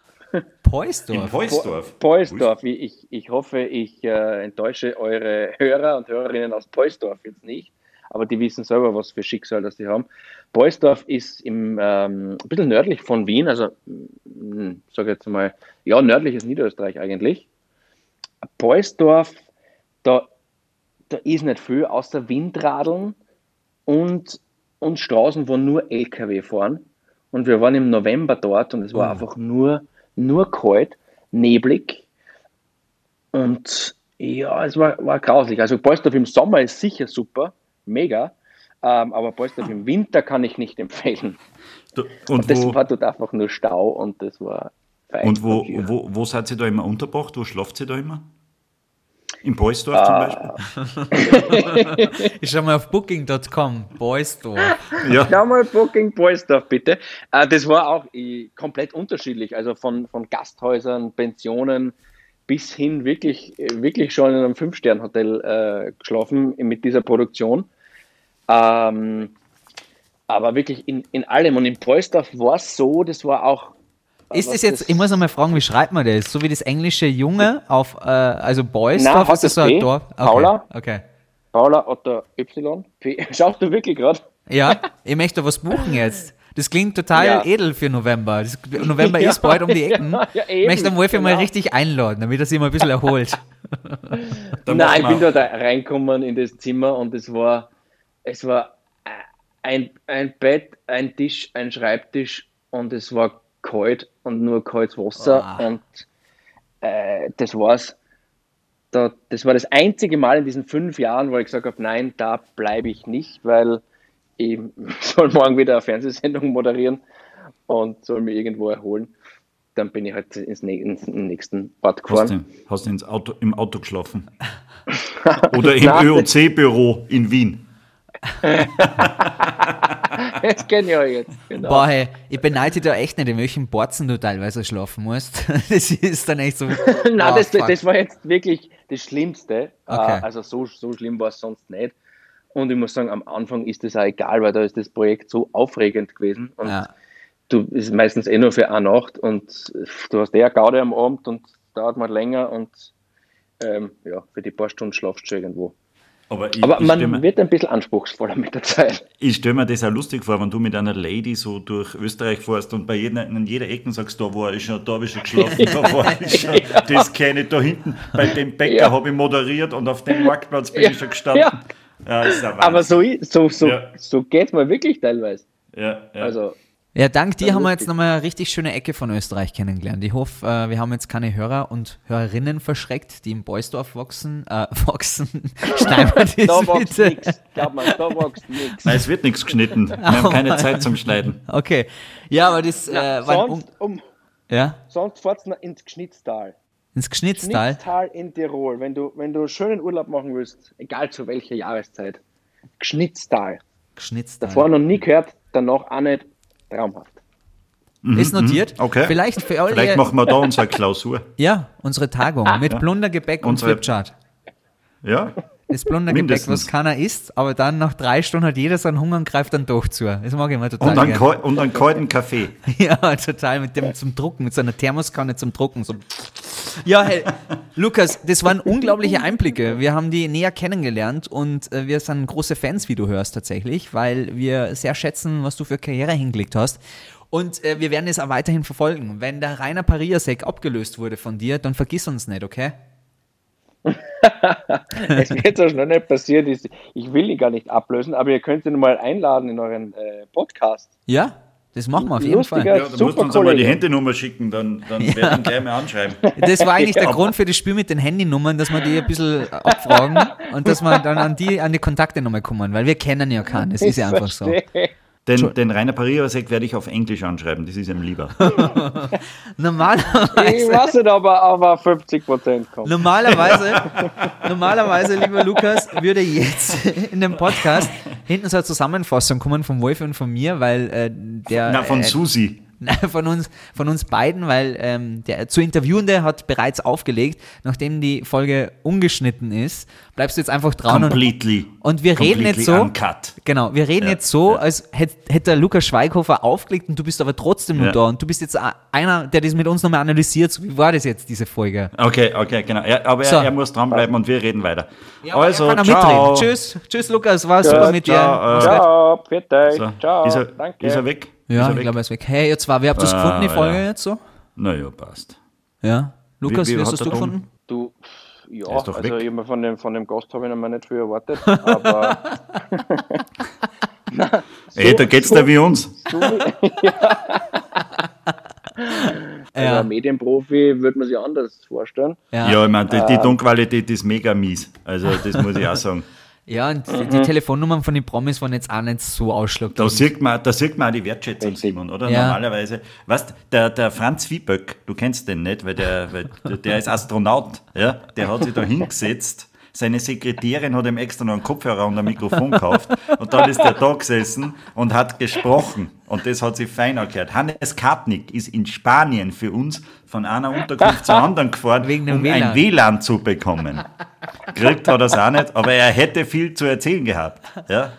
Poisdorf. Beusdorf. Ich, ich, hoffe, ich äh, enttäusche eure Hörer und Hörerinnen aus Beusdorf jetzt nicht, aber die wissen selber, was für Schicksal das die haben. Beusdorf ist im, ähm, ein bisschen nördlich von Wien, also sage jetzt mal, ja, nördliches Niederösterreich eigentlich. Beusdorf, da, da ist nicht viel außer Windradeln und, und Straßen, wo nur LKW fahren. Und wir waren im November dort und es war einfach nur, nur kalt, neblig. Und ja, es war, war grauslich. Also Polsdorf im Sommer ist sicher super, mega. Ähm, aber Polsdorf im Winter kann ich nicht empfehlen. Du- Und Das wo, war dort einfach nur Stau und das war und wo, wo, wo seid ihr da immer untergebracht? Wo schlaft ihr da immer? In Poisdorf zum Ah. Beispiel? Ich schau mal auf booking.com. Poisdorf. Ja. Schau mal Booking Polsdorf, bitte. Äh, das war auch äh, komplett unterschiedlich. Also von, von Gasthäusern, Pensionen bis hin wirklich, wirklich schon in einem Fünf-Stern-Hotel äh, geschlafen mit dieser Produktion. Ähm, aber wirklich in, in allem. Und in Polsdorf war es so, das war auch. Ist das jetzt, ich muss einmal fragen, wie schreibt man das? So wie das englische Junge auf, äh, also Nein, Boysdorf, hat ist das so ein? Dorf? Okay. Paula? Okay. Paula oder Y. P. Schaust du wirklich gerade? Ja, ich möchte was buchen jetzt. Das klingt total Ja. edel für November. Das, November ist bald um die Ecken. Ja, ja, ich eben, möchte den Wolfi mal genau. richtig einladen, damit er sich mal ein bisschen erholt. Da Nein, ich bin wir- da reinkommen in das Zimmer und es war, es war äh, ein, ein Bett, ein Tisch, ein Schreibtisch und es war kalt und nur kaltes Wasser Ah. und äh, das war's. Da, das war das einzige Mal in diesen fünf Jahren, wo ich gesagt habe, nein, da bleibe ich nicht, weil ich soll morgen wieder eine Fernsehsendung moderieren und soll mich irgendwo erholen. Dann bin ich halt ins, ins nächsten Ort Hast gefahren. du, hast du ins Auto, im Auto geschlafen? Oder im. ÖOC-Büro in Wien? Das kenne ich euch jetzt. Genau. Boah, hey, ich beneide da echt nicht, in welchen Borzen du teilweise schlafen musst. Das ist dann echt so. Nein, oh, das, das war jetzt wirklich das Schlimmste. Okay. Äh, Also so, so schlimm war es sonst nicht. Und ich muss sagen, am Anfang ist das auch egal, weil da ist das Projekt so aufregend gewesen. Und Ja. du ist meistens eh nur für eine Nacht und du hast eher Gaude am Abend und dauert mal länger und ähm, ja, für die paar Stunden schlafst du schon irgendwo. Aber ich, Aber ich man mir, wird ein bisschen anspruchsvoller mit der Zeit. ich stell mir das auch lustig vor, wenn du mit einer Lady so durch Österreich fährst und bei jeder, in jeder Ecke sagst, da war ich schon, da habe ich schon geschlafen, da war ich schon, das kenne ich da hinten. Bei dem Bäcker Ja. habe ich moderiert und auf dem Marktplatz bin Ja. ich schon gestanden. Aber so, so, so, so geht es mir wirklich teilweise. Ja, ja. Also, Ja, dank dir haben wir jetzt nochmal eine richtig schöne Ecke von Österreich kennengelernt. Ich hoffe, äh, wir haben jetzt keine Hörer und Hörerinnen verschreckt, die im Beusdorf wachsen. Äh, wachsen. Schneiden wir das da wächst nichts. Glaub mir, da wächst nichts. Nein, es wird nichts geschnitten. Wir haben keine Zeit zum Schneiden. Okay. Ja, aber das äh, war ein um, Sonst, um, ja, sonst fahrt noch ins Geschnitztal. ins Geschnitztal. Geschnitztal in Tirol. Wenn du, wenn du schönen Urlaub machen willst, egal zu welcher Jahreszeit. Geschnitztal. Geschnitztal. Davor noch nie gehört, danach auch nicht. Traumhaft. Ist notiert. Mhm, Okay. Vielleicht für alle. Vielleicht machen wir da unsere Klausur. ja, unsere Tagung mit Plundergebäck und Unsere- Flipchart. Ja? Das Plundergebäck, was keiner isst, aber dann nach drei Stunden hat jeder seinen Hunger und greift dann doch zu. Das mag ich immer total Und einen, gern. und einen kalten Kaffee. Ja, total mit dem zum Drucken, mit so einer Thermoskanne zum Drucken. So. Ja, hey, Lukas, das waren unglaubliche Einblicke. Wir haben die näher kennengelernt und äh, wir sind große Fans, wie du hörst tatsächlich, weil wir sehr schätzen, was du für Karriere hingelegt hast. Und äh, wir werden es auch weiterhin verfolgen. Wenn der Rainer Pariasek abgelöst wurde von dir, dann vergiss uns nicht, okay? Es wird so schnell nicht passieren. Ich ich will ihn gar nicht ablösen, aber ihr könnt ihn mal einladen in euren äh, Podcast. Ja, Das machen wir auf jeden Fall. Ja, du musst super uns einmal die. Handynummer schicken, dann, dann werde ich ihn gleich mal anschreiben. Das war eigentlich der Grund für das Spiel mit den Handynummern, dass wir die ein bisschen abfragen und dass wir dann an die, an die Kontakte nochmal kommen, weil wir kennen ja keinen. Das ist ja einfach so. Den, den Rainer Pariasek werde ich auf Englisch anschreiben, das ist ihm lieber. Ich Normalerweise, weiß nicht, aber, aber 50 Prozent kommt. normalerweise, normalerweise, lieber Lukas, würde jetzt in dem Podcast hinten so eine Zusammenfassung kommen von Wolf und von mir, weil äh, der Na, von äh, Susi. Nein, von uns, von uns beiden, weil ähm, der zu Interviewende hat bereits aufgelegt, nachdem die Folge ungeschnitten ist, bleibst du jetzt einfach dran und, Completely. und wir reden jetzt so. Uncut. Genau, wir reden Ja, jetzt so, ja. als hätte hätt der Lukas Schweighofer aufgelegt und du bist aber trotzdem noch Ja. da und du bist jetzt a- einer, der das mit uns nochmal analysiert. So, wie war das jetzt, diese Folge? Okay, okay, genau. Ja, aber So. er, er muss dranbleiben und wir reden weiter. also, er kann auch ciao. mitreden. Tschüss, tschüss Lukas, war super mit dir. ciao, Mach's äh. Ciao, euch. So. Ciao, ist, er, danke. ist er weg? Ja, ist er ich weg? glaube, er ist weg. Hey, ihr zwei, wie habt ihr es Ah, gefunden, die Folge ja. jetzt so? Naja, passt. Ja. Lukas, Wie- wie, wie hast du gefunden? Du, ja, Der ist doch also weg. ich hab mir von dem, von dem Gast habe ich noch mal nicht viel erwartet, aber Ey, da geht's da wie uns. also ein Medienprofi würde man sich anders vorstellen. Ja, ich meine, die, die Tonqualität ist mega mies. Also, das muss ich auch sagen. Ja, und die- die Telefonnummern von den Promis waren jetzt auch nicht so Da ausschlaggebend. sieht man, da sieht man auch die Wertschätzung, Simon, oder? Ja. Normalerweise, weißt der, der Franz Wieböck, du kennst den nicht, weil der, weil der- ist Astronaut, ja? Der hat sich da hingesetzt, seine Sekretärin hat ihm extra noch einen Kopfhörer und ein Mikrofon gekauft und dann ist der da gesessen und hat gesprochen und das hat sich fein angehört. Hannes Kartnick ist in Spanien für uns von einer Unterkunft zur anderen gefahren, um WLAN. ein WLAN zu bekommen. Kriegt hat er es auch nicht, aber er hätte viel zu erzählen gehabt. Ja?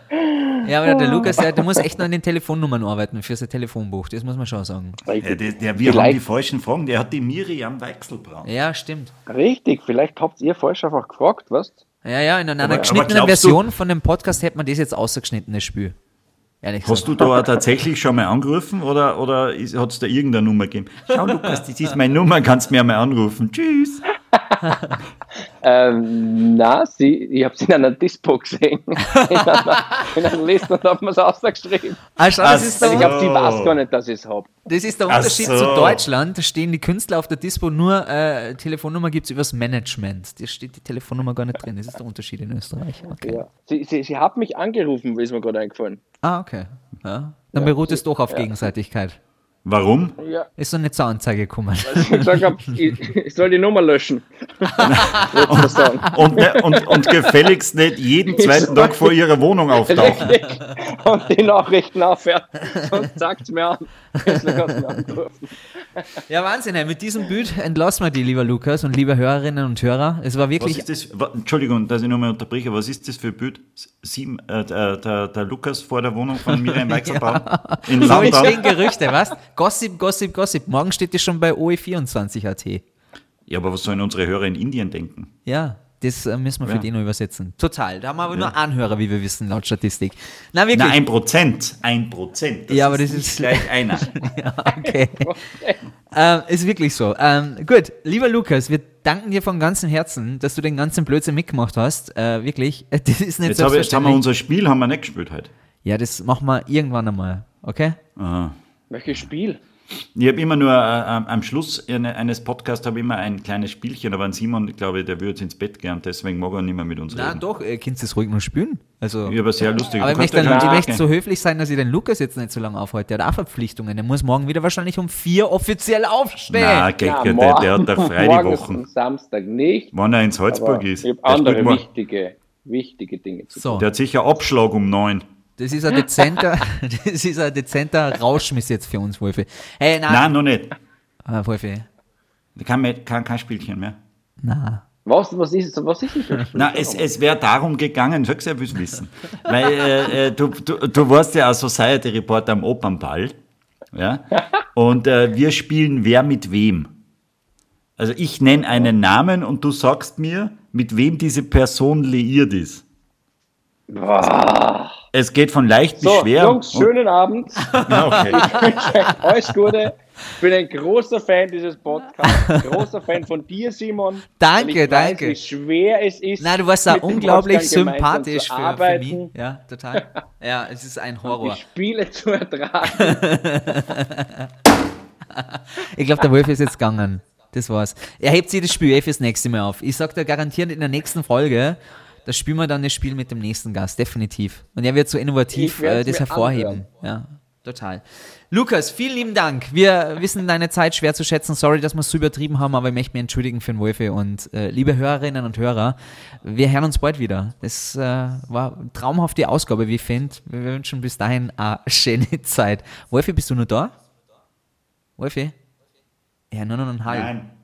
Ja, aber der Lukas, der, der muss echt noch an den Telefonnummern arbeiten für sein Telefonbuch. Das muss man schon sagen. Ja, der, der, wir haben Vielleicht- die falschen Fragen. Der hat die Miriam Weichselbraun. Ja, stimmt. richtig, vielleicht habt ihr falsch einfach gefragt, was? Ja, ja, in einer Aber- geschnittenen aber glaubst du- Version von dem Podcast hätte man das jetzt ausgeschnitten, das Spiel. Ehrlich Hast gesagt. du da tatsächlich schon mal angerufen oder, oder hat es da irgendeine Nummer gegeben? Schau, Lukas, das ist meine Nummer, kannst mir mal anrufen. Tschüss. Ähm, na, sie, ich habe sie in einer Dispo gesehen. in, einer, in einer Liste und habe mir es ausgeschrieben. Ach das, ist so. der, Ich glaube, sie weiß gar nicht, dass ich es habe. das ist der Unterschied so. zu Deutschland. Da stehen die Künstler auf der Dispo nur, äh, Telefonnummer gibt es übers Management. Da steht die Telefonnummer gar nicht drin. Das ist der Unterschied in Österreich. Okay. Ja. Sie, sie, sie hat mich angerufen, ist mir gerade eingefallen. Ah, okay. Ja. Dann beruht es doch auf Gegenseitigkeit. Warum? Ja, Ist noch nicht zur Anzeige gekommen. ich gesagt hab, ich, ich soll die Nummer löschen. Und, ne, und, und gefälligst nicht jeden zweiten Tag vor ihrer Wohnung auftauchen. Und die Nachrichten aufhört. Sonst sagt es mir an. Ja, Wahnsinn. Ey. Mit diesem Bild entlassen wir die, lieber Lukas und liebe Hörerinnen und Hörer. Es war Was wirklich ist das? Entschuldigung, dass ich nochmal unterbreche. Was ist das für ein Bild? Sieben, äh, der, der, der Lukas vor der Wohnung von Miriam Weichselbraun in So entstehen. Gerüchte, was? Gossip, Gossip, Gossip. Morgen steht das schon bei OE24.at. Ja, aber was sollen unsere Hörer in Indien denken? Ja, das äh, müssen wir für Ja. die noch übersetzen. Total. Da haben wir aber nur Anhörer, wie wir wissen, laut Statistik. Na, wirklich. Na, ein Prozent. Ein Prozent. Das Ja, aber das nicht ist- gleich einer. Ja, okay. ähm, ist wirklich so. Ähm, gut, lieber Lukas, wir danken dir von ganzem Herzen, dass du den ganzen Blödsinn mitgemacht hast. Äh, wirklich. Das ist nicht Jetzt, habe, jetzt haben wir unser Spiel haben wir nicht gespielt heute. ja, das machen wir irgendwann einmal. Okay? Aha. Welches Spiel? Ich habe immer nur äh, am Schluss eine- eines Podcasts habe ich immer ein kleines Spielchen, aber an Simon, ich glaube, der würde jetzt ins Bett gehen, deswegen mag er nicht mehr mit uns Na reden. doch, ihr könnt es ruhig noch spielen. Also, Ja, aber sehr lustig. aber Du ich kannst möchte, ja dann, ich so höflich sein, dass ich den Lukas jetzt nicht so lange aufhalte. Der hat auch Verpflichtungen. Der muss morgen wieder wahrscheinlich um vier offiziell aufstehen. Nein, der, Ja, der, morgen- der hat da frei die morgen Wochen. und Samstag nicht. Wann er in Salzburg ist. ich habe Der andere wichtige, wichtige Dinge zu So, Der hat sicher Abschlag um neun. Das ist ein dezenter, das ist ein dezenter Rauschmiss jetzt für uns, Wolfi. Hey, nein, Nein, noch nicht. Ah, Wolfi. Kein, mehr- kein, kein Spielchen mehr. Na. Was, was ist was ist das? Na, es, es wäre darum gegangen, sag's ja, will's wissen. Weil äh, äh, du, du, du warst ja auch Society Reporter am Opernball. Ja? Und äh, wir spielen Wer mit wem. Also ich nenne einen Namen und du sagst mir, mit wem diese Person liiert ist. Boah. Es geht von leicht bis So, schwer. Jungs, Und- schönen Abend. Okay. Ich wünsche euch alles Gute. Ich bin ein großer Fan dieses Podcasts, großer Fan von dir, Simon. Danke, danke. Weiß, wie schwer es ist. Na, du warst da unglaublich sympathisch für, für mich. Ja, total. Ja, es ist ein Horror. Die Spiele zu ertragen. Ich glaube, der Wolf ist jetzt gegangen. Das war's. Er hebt sich das Spiel eh fürs nächste Mal auf. Ich sag dir garantiert in der nächsten Folge, da spielen wir dann das Spiel mit dem nächsten Gast, definitiv. Und er wird so innovativ äh, das hervorheben. Ja, total. Lukas, vielen lieben Dank. Wir wissen deine Zeit schwer zu schätzen. Sorry, dass wir es so übertrieben haben, aber ich möchte mich entschuldigen für den Wolfe. Und äh, liebe Hörerinnen und Hörer, wir hören uns bald wieder. Das äh, war eine traumhafte Ausgabe, wie ich finde. Wir wünschen bis dahin eine schöne Zeit. Wolfi, bist du noch da? Wolfi? Ja, nur noch ein halb. Nein.